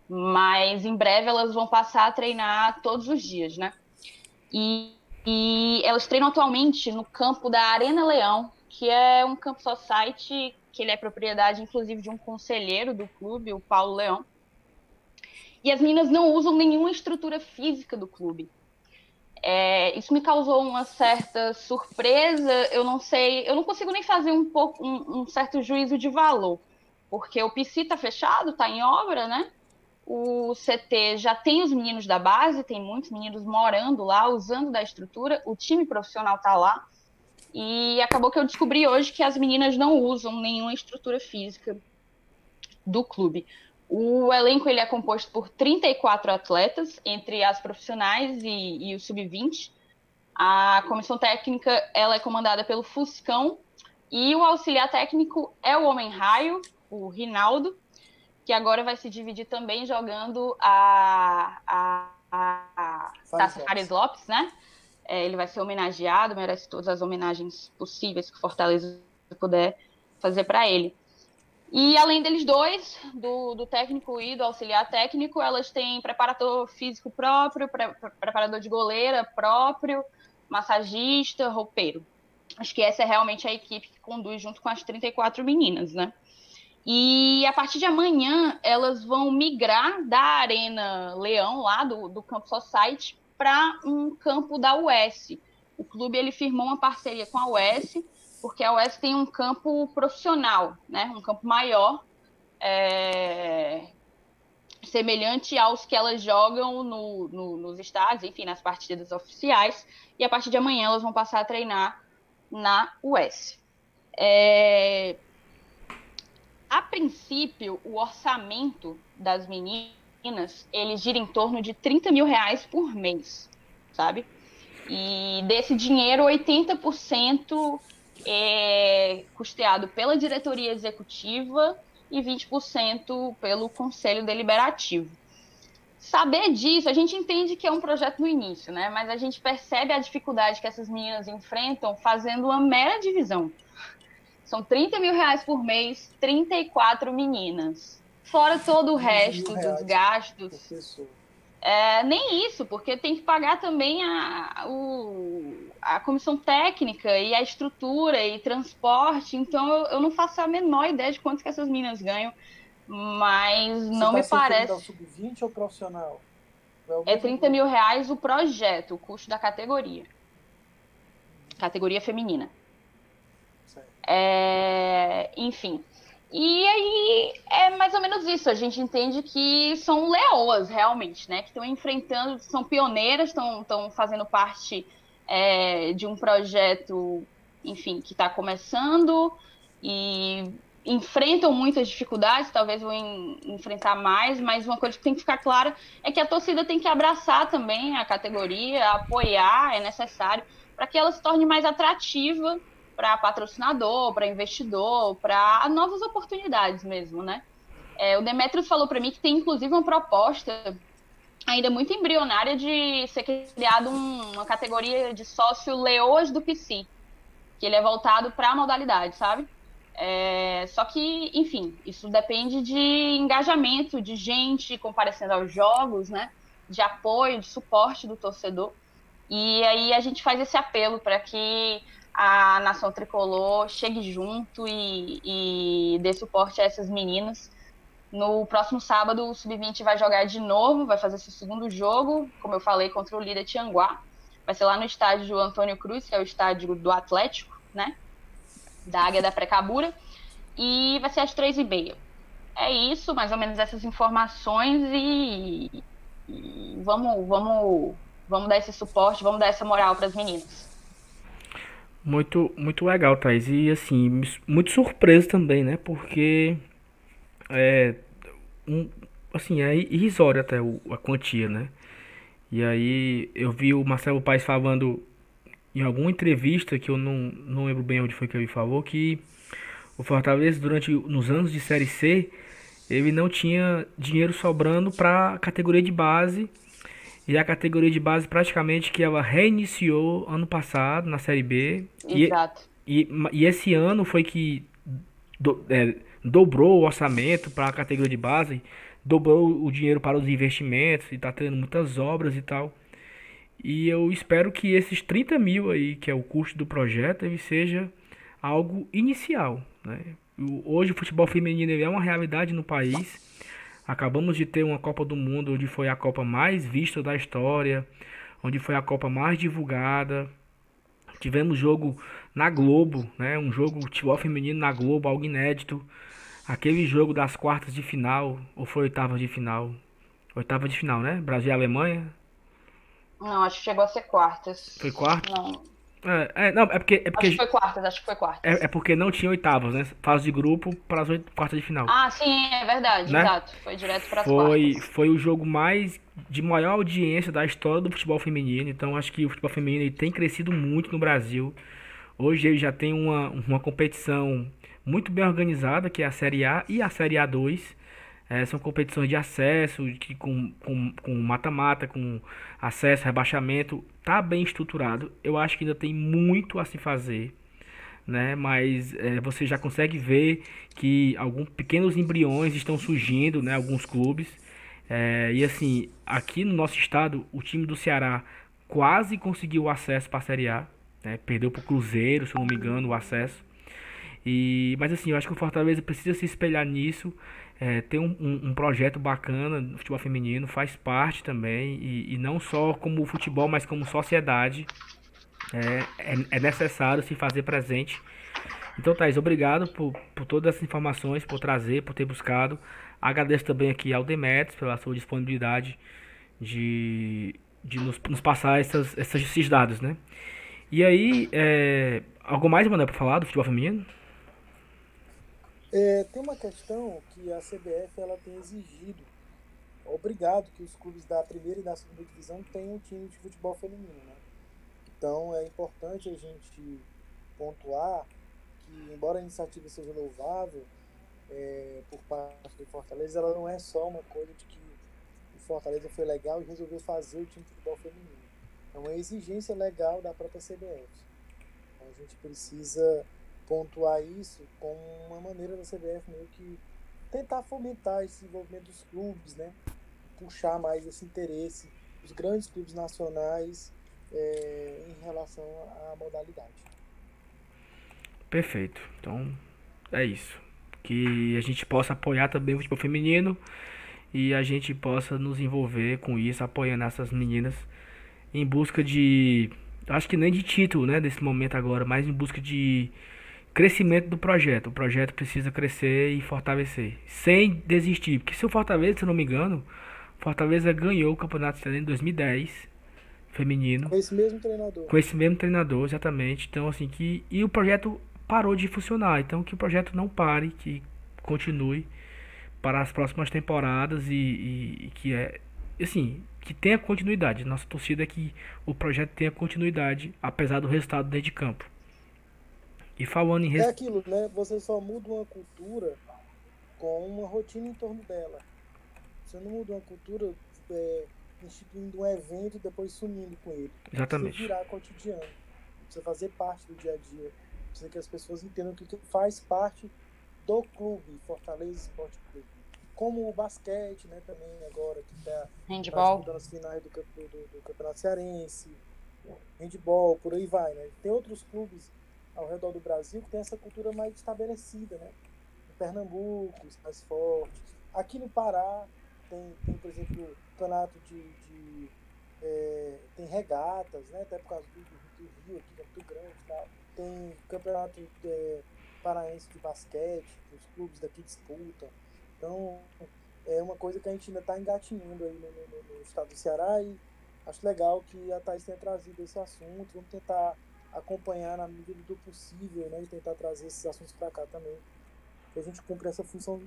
S3: mas em breve elas vão passar a treinar todos os dias, né? E, e elas treinam atualmente no campo da Arena Leão, que é um campo society que ele é propriedade, inclusive, de um conselheiro do clube, o Paulo Leão. E as meninas não usam nenhuma estrutura física do clube. É, isso me causou uma certa surpresa. Eu não sei, eu não consigo nem fazer um pouco um, um certo juízo de valor, porque o PC está fechado, está em obra, né? O CT já tem os meninos da base, tem muitos meninos morando lá, usando da estrutura. O time profissional está lá. E acabou que eu descobri hoje que as meninas não usam nenhuma estrutura física do clube. O elenco ele é composto por 34 atletas, entre as profissionais e, e o sub-20. A comissão técnica ela é comandada pelo Fuscão e o auxiliar técnico é o Homem-Raio, o Rinaldo, que agora vai se dividir também jogando a, a, a Taça Fares Lopes, né? É, ele vai ser homenageado, merece todas as homenagens possíveis que Fortaleza puder fazer para ele. E além deles dois, do, do, técnico e do auxiliar técnico, elas têm preparador físico próprio, pre, preparador de goleira próprio, massagista, roupeiro. Acho que essa é realmente a equipe que conduz junto com as 34 meninas, né? E a partir de amanhã, elas vão migrar da Arena Leão, lá do, do Campo Society, para um campo da US. O clube ele firmou uma parceria com a US porque a UES tem um campo profissional, né? um campo maior, é... semelhante aos que elas jogam no, no, nos estádios, enfim, nas partidas oficiais, e a partir de amanhã elas vão passar a treinar na UES. É... A princípio, o orçamento das meninas, ele gira em torno de 30 mil reais por mês, sabe? E desse dinheiro, 80% é custeado pela diretoria executiva e 20% pelo conselho deliberativo. Saber disso, a gente entende que é um projeto no início, né? Mas a gente percebe a dificuldade que essas meninas enfrentam fazendo uma mera divisão. São 30 mil reais por mês, 34 meninas. Fora todo o resto dos gastos. É, nem isso, porque tem que pagar também a, o, a comissão técnica e a estrutura e transporte, então eu, eu não faço a menor ideia de quanto que essas meninas ganham, mas Você não tá me parece.
S2: sub-20 ou profissional?
S3: É 30 mil reais o projeto, o custo da categoria. Categoria feminina. É, enfim. E aí é mais ou menos isso. A gente entende que são leoas, realmente, né? Que estão enfrentando, são pioneiras, estão fazendo parte é, de um projeto, enfim, que está começando e enfrentam muitas dificuldades, talvez vão em, enfrentar mais, mas uma coisa que tem que ficar clara é que a torcida tem que abraçar também a categoria, apoiar, é necessário, para que ela se torne mais atrativa para patrocinador, para investidor, para novas oportunidades mesmo, né? É, o Demetrius falou para mim que tem inclusive uma proposta ainda muito embrionária de ser criado um, uma categoria de sócio leoas do PC, que ele é voltado para a modalidade, sabe? É, só que, enfim, isso depende de engajamento, de gente comparecendo aos jogos, né? De apoio, de suporte do torcedor. E aí a gente faz esse apelo para que a nação tricolor chegue junto e, e dê suporte a essas meninas. No próximo sábado, o Sub-20 vai jogar de novo, vai fazer seu segundo jogo, como eu falei, contra o líder Tianguá. Vai ser lá no estádio Antônio Cruz, que é o estádio do Atlético, né? Da Águia da Precabura. E vai ser às três e meia. É isso, mais ou menos essas informações e, e vamos, vamos, vamos dar esse suporte, vamos dar essa moral para as meninas.
S1: Muito, muito legal, Thais. E assim, muito surpreso também, né? Porque é um, assim, é irrisório até a quantia, né? E aí eu vi o Marcelo Paes falando em alguma entrevista que eu não, não lembro bem onde foi que ele falou que o Fortaleza durante nos anos de série C ele não tinha dinheiro sobrando para categoria de base e a categoria de base praticamente que ela reiniciou ano passado na Série B.
S3: Exato.
S1: E, e, e esse ano foi que do, é, dobrou o orçamento para a categoria de base, dobrou o dinheiro para os investimentos e está tendo muitas obras e tal. E eu espero que esses 30 mil aí, que é o custo do projeto, ele seja algo inicial. Né? Hoje o futebol feminino é uma realidade no país Acabamos de ter uma Copa do Mundo onde foi a Copa mais vista da história, onde foi a Copa mais divulgada. Tivemos jogo na Globo, né? Um jogo de futebol feminino na Globo, algo inédito. Aquele jogo das quartas de final, ou foi oitava de final? Oitava de final, né? Brasil e Alemanha.
S3: Não, acho que chegou a ser quartas.
S1: Foi quartas?
S3: Não.
S1: É, é, não, é porque, é porque.
S3: Acho que foi quartas, acho que foi quartas.
S1: É, é porque não tinha oitavas, né? Fase de grupo para as quartas de final.
S3: Ah, sim, é verdade, né? exato. Foi direto para as foi,
S1: quartas. Foi o jogo mais de maior audiência da história do futebol feminino. Então acho que o futebol feminino tem crescido muito no Brasil. Hoje ele já tem uma, uma competição muito bem organizada, que é a Série A e a Série A2. É, são competições de acesso, que com mata-mata, com, com acesso, rebaixamento, tá bem estruturado. Eu acho que ainda tem muito a se fazer, né? Mas é, você já consegue ver que alguns pequenos embriões estão surgindo, né? Alguns clubes. É, e assim, aqui no nosso estado, o time do Ceará quase conseguiu o acesso para a Série A. Né? Perdeu para o Cruzeiro, se não me engano, o acesso. E, mas assim, eu acho que o Fortaleza precisa se espelhar nisso é, tem um, um, um, projeto bacana no futebol feminino, faz parte também, e, e não só como futebol, mas como sociedade. É, é, é, necessário se fazer presente. Então, Thaís, obrigado por, por todas essas informações, por trazer, por ter buscado. Agradeço também aqui ao Demetrios pela sua disponibilidade de, de nos, nos passar essas, esses dados, né? E aí, é, algo mais, Manuel, para falar do futebol feminino?
S2: É, tem uma questão que a CBF ela tem exigido, obrigado que os clubes da primeira e da segunda divisão tenham um time de futebol feminino. Né? Então é importante a gente pontuar que, embora a iniciativa seja louvável é, por parte do Fortaleza, ela não é só uma coisa de que o Fortaleza foi legal e resolveu fazer o time de futebol feminino. É uma exigência legal da própria CBF. A gente precisa pontuar isso como uma maneira da CBF meio que tentar fomentar esse desenvolvimento dos clubes, né? puxar mais esse interesse dos grandes clubes nacionais é, em relação à modalidade.
S1: Perfeito. Então é isso. Que a gente possa apoiar também o futebol feminino e a gente possa nos envolver com isso, apoiando essas meninas em busca de. Acho que nem de título, né, nesse momento agora, mas em busca de crescimento do projeto. O projeto precisa crescer e fortalecer, sem desistir. Porque se o Fortaleza, se não me engano, Fortaleza ganhou o Campeonato Estadual em 2010, feminino.
S2: Com esse mesmo treinador.
S1: Com esse mesmo treinador, exatamente. Então, assim, que. E o projeto parou de funcionar. Então, que o projeto não pare, que continue para as próximas temporadas e, e, e que é. Assim, que tenha continuidade. Nossa torcida é que o projeto tenha continuidade, apesar do resultado dentro de campo. E falando em.
S2: Res... É aquilo, né? Você só muda uma cultura com uma rotina em torno dela. Você não muda uma cultura é, instituindo um evento e depois sumindo com ele.
S1: Exatamente.
S2: Precisa virar cotidiano. Precisa fazer parte do dia a dia. Precisa que as pessoas entendam que faz parte do clube, Fortaleza Esporte Clube. Como o basquete, né, também agora, que está. Tá nas finais do, do, do, Campeonato Cearense, handball, por aí vai, né? Tem outros clubes ao redor do Brasil que tem essa cultura mais estabelecida, né? Em Pernambuco, mais fortes. Aqui no Pará tem, tem por exemplo, campeonato de, de é, tem regatas, né? Até por causa do, do, Rio aqui, que é muito grande e tal. Tem campeonato é, paraense de basquete, que os clubes daqui disputam. Então, é uma coisa que a gente ainda está engatinhando aí no, no, no, estado do Ceará e acho legal que a Thais tenha trazido esse assunto. Vamos tentar acompanhar na medida do possível né, e tentar trazer esses assuntos para cá também. Que a gente cumpra essa função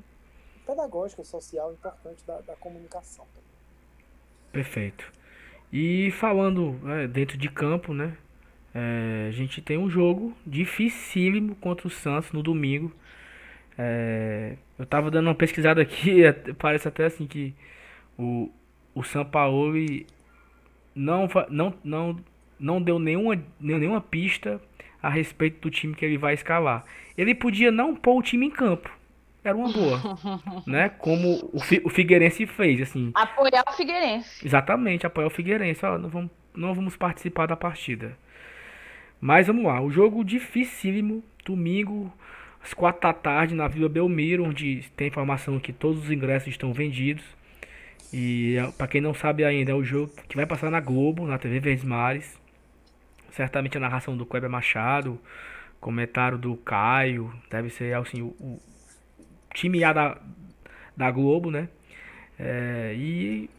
S2: pedagógica, social importante da, da comunicação também.
S1: Perfeito. E falando é, dentro de campo, né? É, a gente tem um jogo dificílimo contra o Santos no domingo. É, eu tava dando uma pesquisada aqui, parece até assim que o, o São Paulo não, não, não, não deu nenhuma, nenhuma pista a respeito do time que ele vai escalar. Ele podia não pôr o time em campo. Era uma boa, né? Como o, o Figueirense fez, assim.
S3: Apoiar o Figueirense.
S1: Exatamente, apoiar o Figueirense. Ó, não, vamos, não vamos participar da partida. Mas vamos lá, o jogo dificílimo, domingo, às quatro da tarde, na Vila Belmiro, onde tem informação que todos os ingressos estão vendidos. E é, para quem não sabe ainda, é o jogo que vai passar na Globo, na TV Verdes Mares. Certamente a narração do Kleber Machado, comentário do Caio, deve ser assim, o, o time A da, da Globo, né? É, e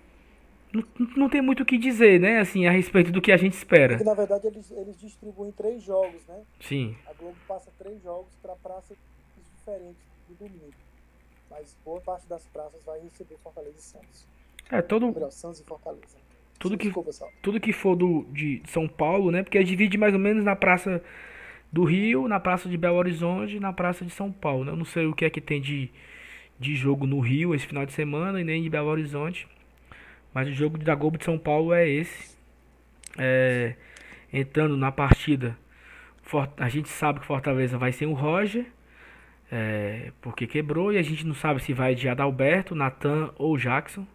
S1: não, não tem muito o que dizer, né? Assim, a respeito do que a gente espera.
S2: Porque, na verdade, eles, eles distribuem três jogos, né?
S1: Sim.
S2: A Globo passa três jogos para praças diferentes do domingo. Mas boa parte das praças vai receber Fortaleza e Santos.
S1: É, todo...
S2: Melhor, Santos e Fortaleza.
S1: Tudo que, tudo que for do, de São Paulo, né? Porque divide mais ou menos na praça do Rio, na praça de Belo Horizonte e na praça de São Paulo. Né? Eu não sei o que é que tem de, de jogo no Rio esse final de semana e nem de Belo Horizonte. Mas o jogo da Globo de São Paulo é esse. É, entrando na partida, a gente sabe que Fortaleza vai ser o Roger, é, porque quebrou, e a gente não sabe se vai de Adalberto, Natan ou Jackson.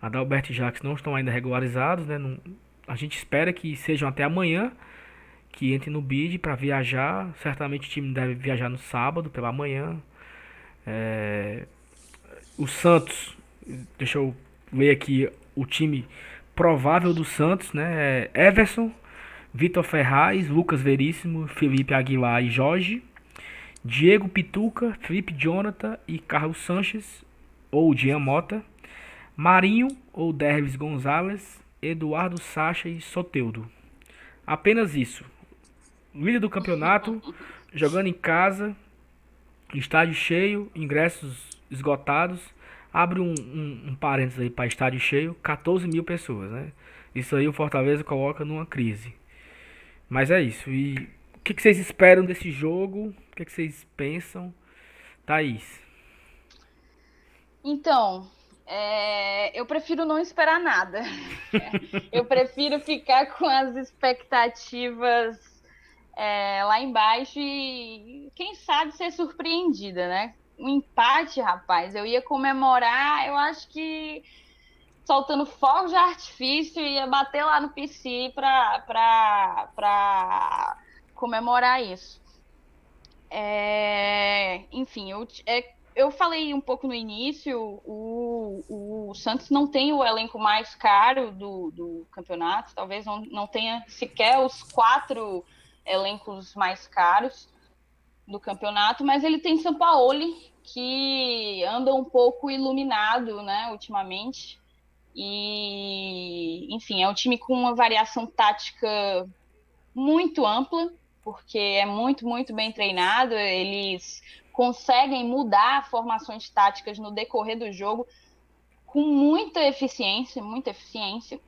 S1: Adalberto e Jackson não estão ainda regularizados, né? Não, a gente espera que sejam até amanhã, que entrem no bid para viajar. Certamente o time deve viajar no sábado pela manhã. É, o Santos, deixa eu ver aqui o time provável do Santos, né? É Everson, Vitor Ferraz, Lucas Veríssimo, Felipe Aguilar e Jorge, Diego Pituca, Felipe Jonathan e Carlos Sanches ou Jean Mota, Marinho ou Dervis Gonzalez, Eduardo Sacha e Soteudo. Apenas isso. Líder do campeonato, jogando em casa, estádio cheio, ingressos esgotados Abre um, um, um parênteses aí para estádio cheio, 14 mil pessoas, né? Isso aí o Fortaleza coloca numa crise. Mas é isso. E o que, que vocês esperam desse jogo? O que, que vocês pensam? Thaís.
S3: Então, é, eu prefiro não esperar nada. eu prefiro ficar com as expectativas é, lá embaixo e, quem sabe, ser surpreendida, né? um empate, rapaz, eu ia comemorar, eu acho que soltando fogos de artifício e ia bater lá no PC para comemorar isso. É, enfim, eu, é, eu falei um pouco no início, o, o Santos não tem o elenco mais caro do, do campeonato, talvez não, não tenha sequer os quatro elencos mais caros do campeonato, mas ele tem Sampaoli, que anda um pouco iluminado, né, ultimamente. E, enfim, é um time com uma variação tática muito ampla, porque é muito, muito bem treinado. Eles conseguem mudar formações táticas no decorrer do jogo com muita eficiência, muita eficiência.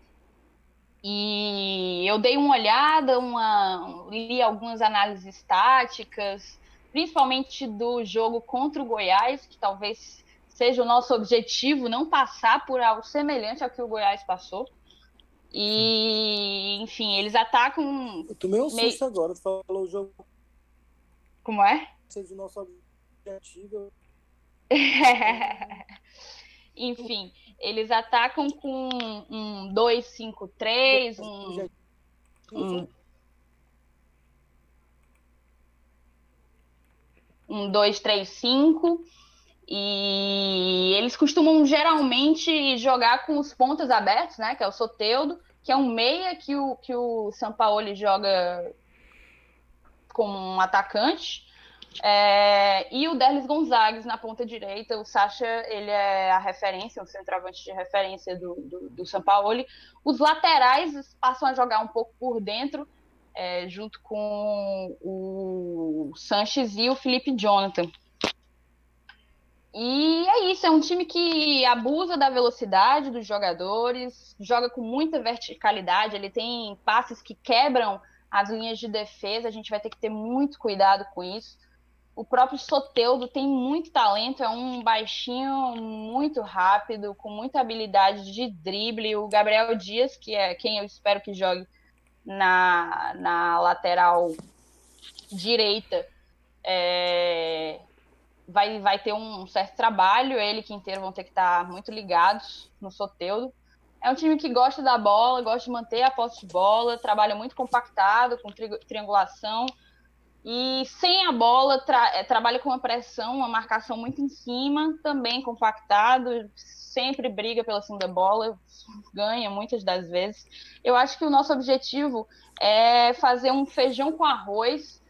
S3: E eu dei uma olhada, uma, li algumas análises táticas, principalmente do jogo contra o Goiás, que talvez seja o nosso objetivo, não passar por algo semelhante ao que o Goiás passou. E, enfim, eles atacam.
S2: Eu tomei um meio... susto agora, tu falou o jogo.
S3: Como é?
S2: Seja o nosso objetivo.
S3: enfim, eles atacam com um 2-5-3, um, um um 2-3-5. E eles costumam geralmente jogar com os pontas abertos, né? Que é o Soteudo, que é um meia que o, que o Sampaoli joga como um atacante. É, e o Derlis Gonzagues na ponta direita. O Sacha, ele é a referência, o centroavante de referência do, do, do Sampaoli. Os laterais passam a jogar um pouco por dentro, é, junto com o Sanches e o Felipe Jonathan. E é isso, é um time que abusa da velocidade dos jogadores, joga com muita verticalidade, ele tem passes que quebram as linhas de defesa, a gente vai ter que ter muito cuidado com isso. O próprio Soteudo tem muito talento, é um baixinho muito rápido, com muita habilidade de drible. O Gabriel Dias, que é quem eu espero que jogue na, na lateral direita, é, vai, vai ter um certo trabalho, ele que inteiro vão ter que estar muito ligados no Soteudo. É um time que gosta da bola, gosta de manter a posse de bola, trabalha muito compactado, com tri triangulação. E sem a bola, tra é, trabalha com uma pressão, uma marcação muito em cima, também compactado, sempre briga pela segunda bola, ganha muitas das vezes. Eu acho que o nosso objetivo é fazer um feijão com arroz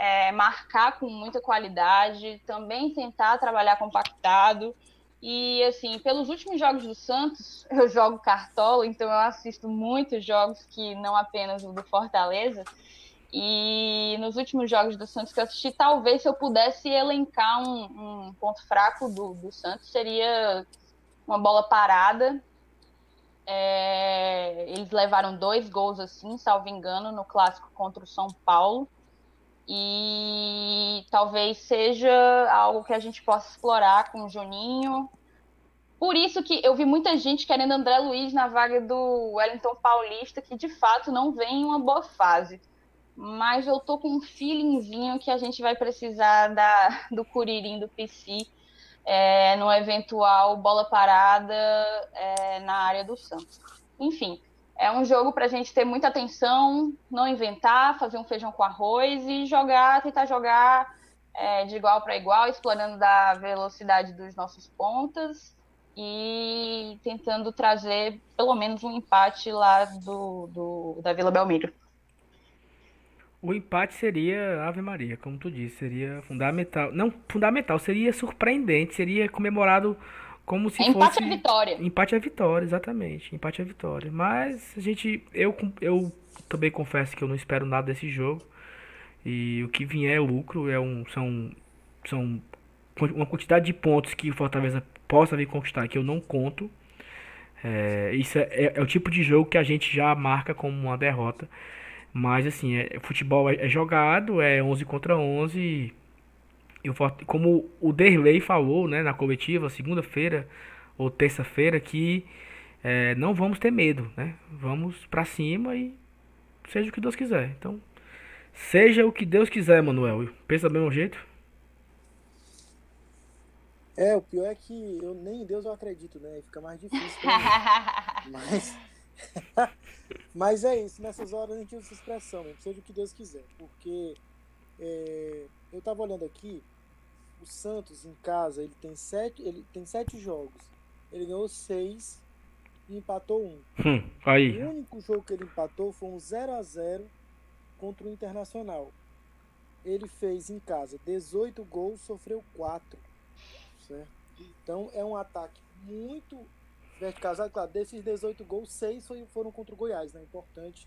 S3: é, marcar com muita qualidade, também tentar trabalhar compactado. E, assim, pelos últimos jogos do Santos, eu jogo cartola, então eu assisto muitos jogos que não apenas o do Fortaleza. E nos últimos jogos do Santos que eu assisti, talvez se eu pudesse elencar um, um ponto fraco do, do Santos, seria uma bola parada. É, eles levaram dois gols assim, salvo engano, no clássico contra o São Paulo e talvez seja algo que a gente possa explorar com o Juninho. Por isso que eu vi muita gente querendo André Luiz na vaga do Wellington Paulista, que de fato não vem em uma boa fase. Mas eu tô com um feelingzinho que a gente vai precisar da, do Curirim do PC é, no eventual bola parada é, na área do Santos. Enfim, é um jogo para a gente ter muita atenção, não inventar, fazer um feijão com arroz e jogar, tentar jogar é, de igual para igual, explorando da velocidade dos nossos pontas e tentando trazer pelo menos um empate lá do, do da Vila Belmiro.
S1: O empate seria Ave Maria, como tu disse, seria fundamental. Não fundamental, seria surpreendente, seria comemorado como se
S3: empate
S1: fosse.
S3: Empate é vitória.
S1: Empate é vitória, exatamente. Empate é vitória. Mas a gente. Eu, eu também confesso que eu não espero nada desse jogo. E o que vier é lucro. É um, são, são uma quantidade de pontos que o Fortaleza possa vir conquistar que eu não conto. É, isso é, é, é, o tipo de jogo que a gente já marca como uma derrota. Mas assim, é, futebol é, é jogado, é 11 contra 11 eu, como o Derley falou né, na coletiva, segunda-feira ou terça-feira, que é, não vamos ter medo, né? Vamos para cima e seja o que Deus quiser. Então, seja o que Deus quiser, Manuel. Pensa do mesmo jeito?
S2: É, o pior é que eu nem em Deus eu acredito, né? Fica mais difícil Mas, mas é isso, nessas horas a gente usa essa expressão, né? seja o que Deus quiser. Porque é, eu tava olhando aqui, o Santos em casa, ele tem sete, ele tem sete jogos. Ele ganhou seis e empatou um.
S1: Hum, aí.
S2: O único jogo que ele empatou foi um 0 a 0 contra o Internacional. Ele fez em casa 18 gols, sofreu 4. Certo? Então é um ataque muito verticalizado. Claro, desses 18 gols, 6 foram contra o Goiás. Né? É importante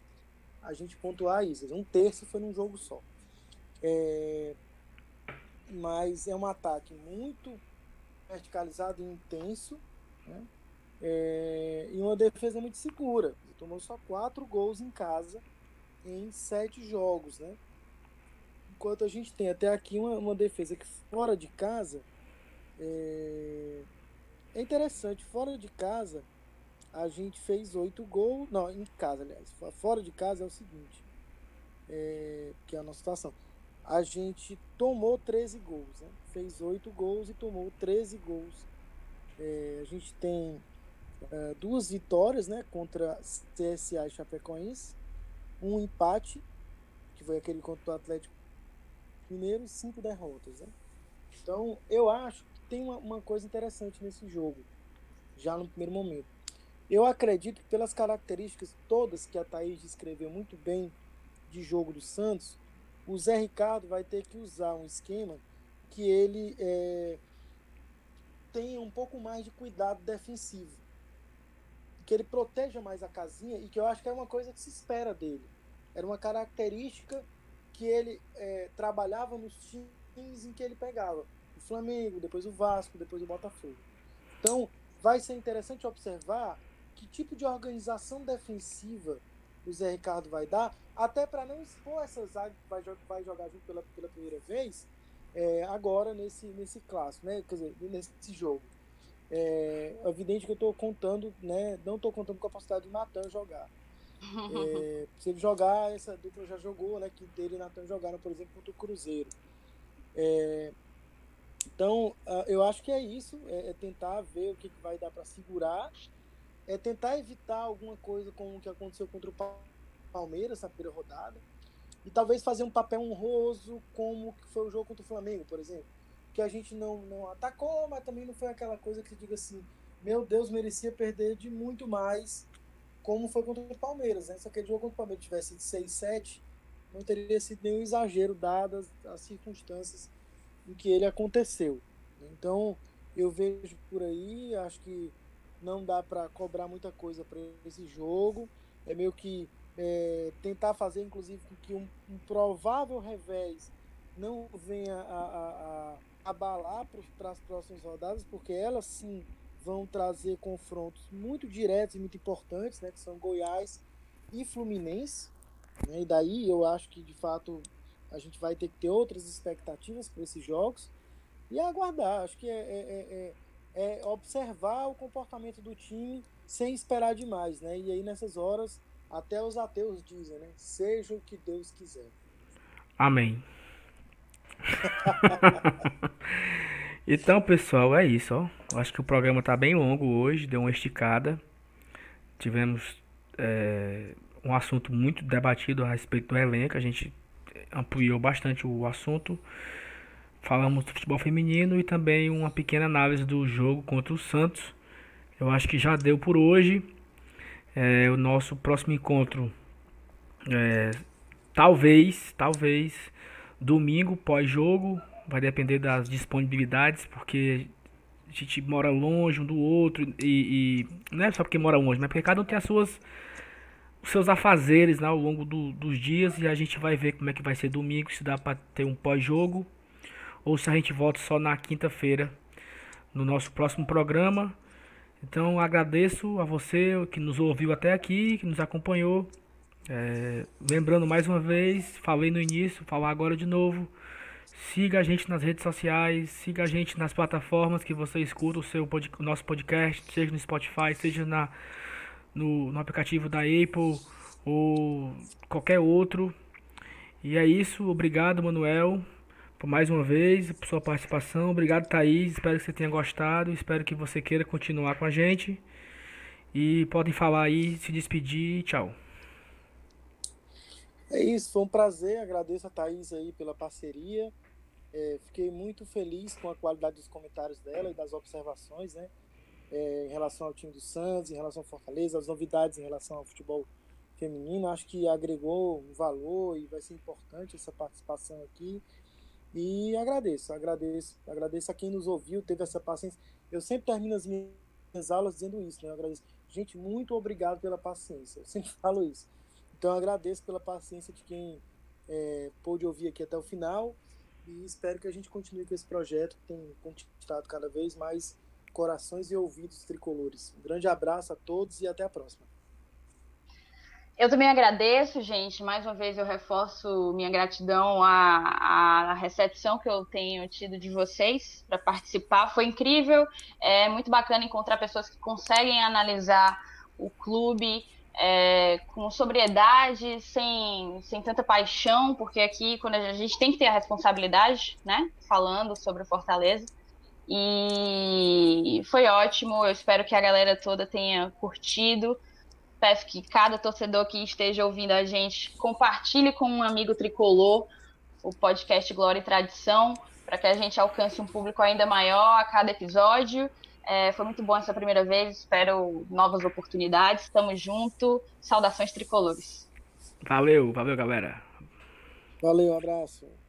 S2: a gente pontuar isso. Um terço foi num jogo só. É... Mas é um ataque muito verticalizado e intenso. Né? É, e uma defesa muito segura. Ele tomou só quatro gols em casa em sete jogos, né? Enquanto a gente tem até aqui uma, uma defesa que fora de casa é, é interessante. Fora de casa a gente fez oito gols. Não, em casa, aliás. Fora de casa é o seguinte, é, que é a nossa situação. A gente tomou 13 gols, né? fez oito gols e tomou 13 gols. É, a gente tem uh, duas vitórias né, contra CSA e Chapecoense, um empate, que foi aquele contra o Atlético Mineiro, e cinco derrotas. Né? Então, eu acho tem uma, uma coisa interessante nesse jogo, já no primeiro momento. Eu acredito que pelas características todas que a Thaís descreveu muito bem de jogo do Santos, o Zé Ricardo vai ter que usar um esquema que ele é, tenha um pouco mais de cuidado defensivo que ele proteja mais a casinha e que eu acho que é uma coisa que se espera dele. Era uma característica que ele é, trabalhava nos times em que ele pegava. Flamengo, depois o Vasco, depois o Botafogo. Então, vai ser interessante observar que tipo de organização defensiva o Zé Ricardo vai dar, até para não expor essa zaga que vai, vai jogar junto pela, pela primeira vez, é, agora nesse, nesse clássico, né? Quer dizer, nesse jogo. É, é evidente que eu estou contando, né? Não estou contando com a possibilidade de Natan jogar. É, se ele jogar, essa dupla já jogou, né? Que dele e Natan jogaram, por exemplo, contra o Cruzeiro. É, então, eu acho que é isso, é, é tentar ver o que, vai dar para segurar, é tentar evitar alguma coisa como o que aconteceu contra o Palmeiras na primeira rodada, e talvez fazer um papel honroso como que foi o jogo contra o Flamengo, por exemplo que a gente não, não atacou, mas também não foi aquela coisa que diga assim, meu Deus, merecia perder de muito mais, como foi contra o Palmeiras. Né? Se aquele jogo contra o Palmeiras tivesse sido 6, 7, não teria sido nenhum exagero, dadas as circunstâncias em que ele aconteceu. Então, eu vejo por aí, acho que não dá para cobrar muita coisa para esse jogo. É meio que é, tentar fazer, inclusive, com que um, um provável revés não venha a, a, a abalar para as próximas rodadas, porque elas sim vão trazer confrontos muito diretos e muito importantes, né, que são Goiás e Fluminense. Né, e daí eu acho que de fato a gente vai ter que ter outras expectativas para esses jogos e aguardar. Acho que é, é, é, é, observar o comportamento do time sem esperar demais, né? E aí nessas horas até os ateus dizem, né? Seja o que Deus quiser.
S1: Amém. então, pessoal, é isso, ó. Acho que o programa tá bem longo hoje, deu uma esticada. Tivemos é, um assunto muito debatido a respeito do elenco, a gente ampliou bastante o assunto. Falamos do futebol feminino e também uma pequena análise do jogo contra o Santos. Eu acho que já deu por hoje. É, o nosso próximo encontro é, talvez, talvez Domingo, pós-jogo, vai depender das disponibilidades, porque a gente mora longe um do outro e, e, não é só porque mora longe, mas porque cada um tem as suas os seus afazeres né, ao longo do, dos dias e a gente vai ver como é que vai ser domingo, se dá para ter um pós-jogo ou se a gente volta só na quinta-feira no nosso próximo programa. Então agradeço a você que nos ouviu até aqui, que nos acompanhou. É, lembrando mais uma vez, falei no início, falar agora de novo. Siga a gente nas redes sociais, siga a gente nas plataformas que você escuta o, seu o nosso podcast, seja no Spotify, seja na, no, no aplicativo da Apple ou qualquer outro. E é isso, obrigado Manuel por mais uma vez, por sua participação. Obrigado, Thaís. Espero que você tenha gostado. Espero que você queira continuar com a gente. E podem falar aí, se despedir. Tchau.
S2: É isso, foi um prazer. Agradeço a Thaís aí pela parceria. É, fiquei muito feliz com a qualidade dos comentários dela e das observações, né? É, em relação ao time do Santos, em relação ao Fortaleza, as novidades em relação ao futebol feminino. Acho que agregou um valor e vai ser importante essa participação aqui. E agradeço, agradeço, agradeço a quem nos ouviu, teve essa paciência. Eu sempre termino as minhas aulas dizendo isso, né? Eu agradeço. Gente, muito obrigado pela paciência. Eu sempre falo isso. Então agradeço pela paciência de quem é, pôde ouvir aqui até o final e espero que a gente continue com esse projeto que tem conquistado cada vez mais corações e ouvidos tricolores. Um grande abraço a todos e até a próxima.
S3: Eu também agradeço, gente. Mais uma vez eu reforço minha gratidão à, à recepção que eu tenho tido de vocês para participar. Foi incrível. É muito bacana encontrar pessoas que conseguem analisar o clube é, com sobriedade, sem, sem tanta paixão, porque aqui quando a gente tem que ter a responsabilidade, né? Falando sobre o Fortaleza. E foi ótimo. Eu espero que a galera toda tenha curtido. Peço que cada torcedor que esteja ouvindo a gente compartilhe com um amigo tricolor o podcast Glória e Tradição, para que a gente alcance um público ainda maior a cada episódio. É, foi muito bom essa primeira vez, espero novas oportunidades. Tamo junto. Saudações tricolores.
S1: Valeu, valeu, galera.
S2: Valeu, um abraço.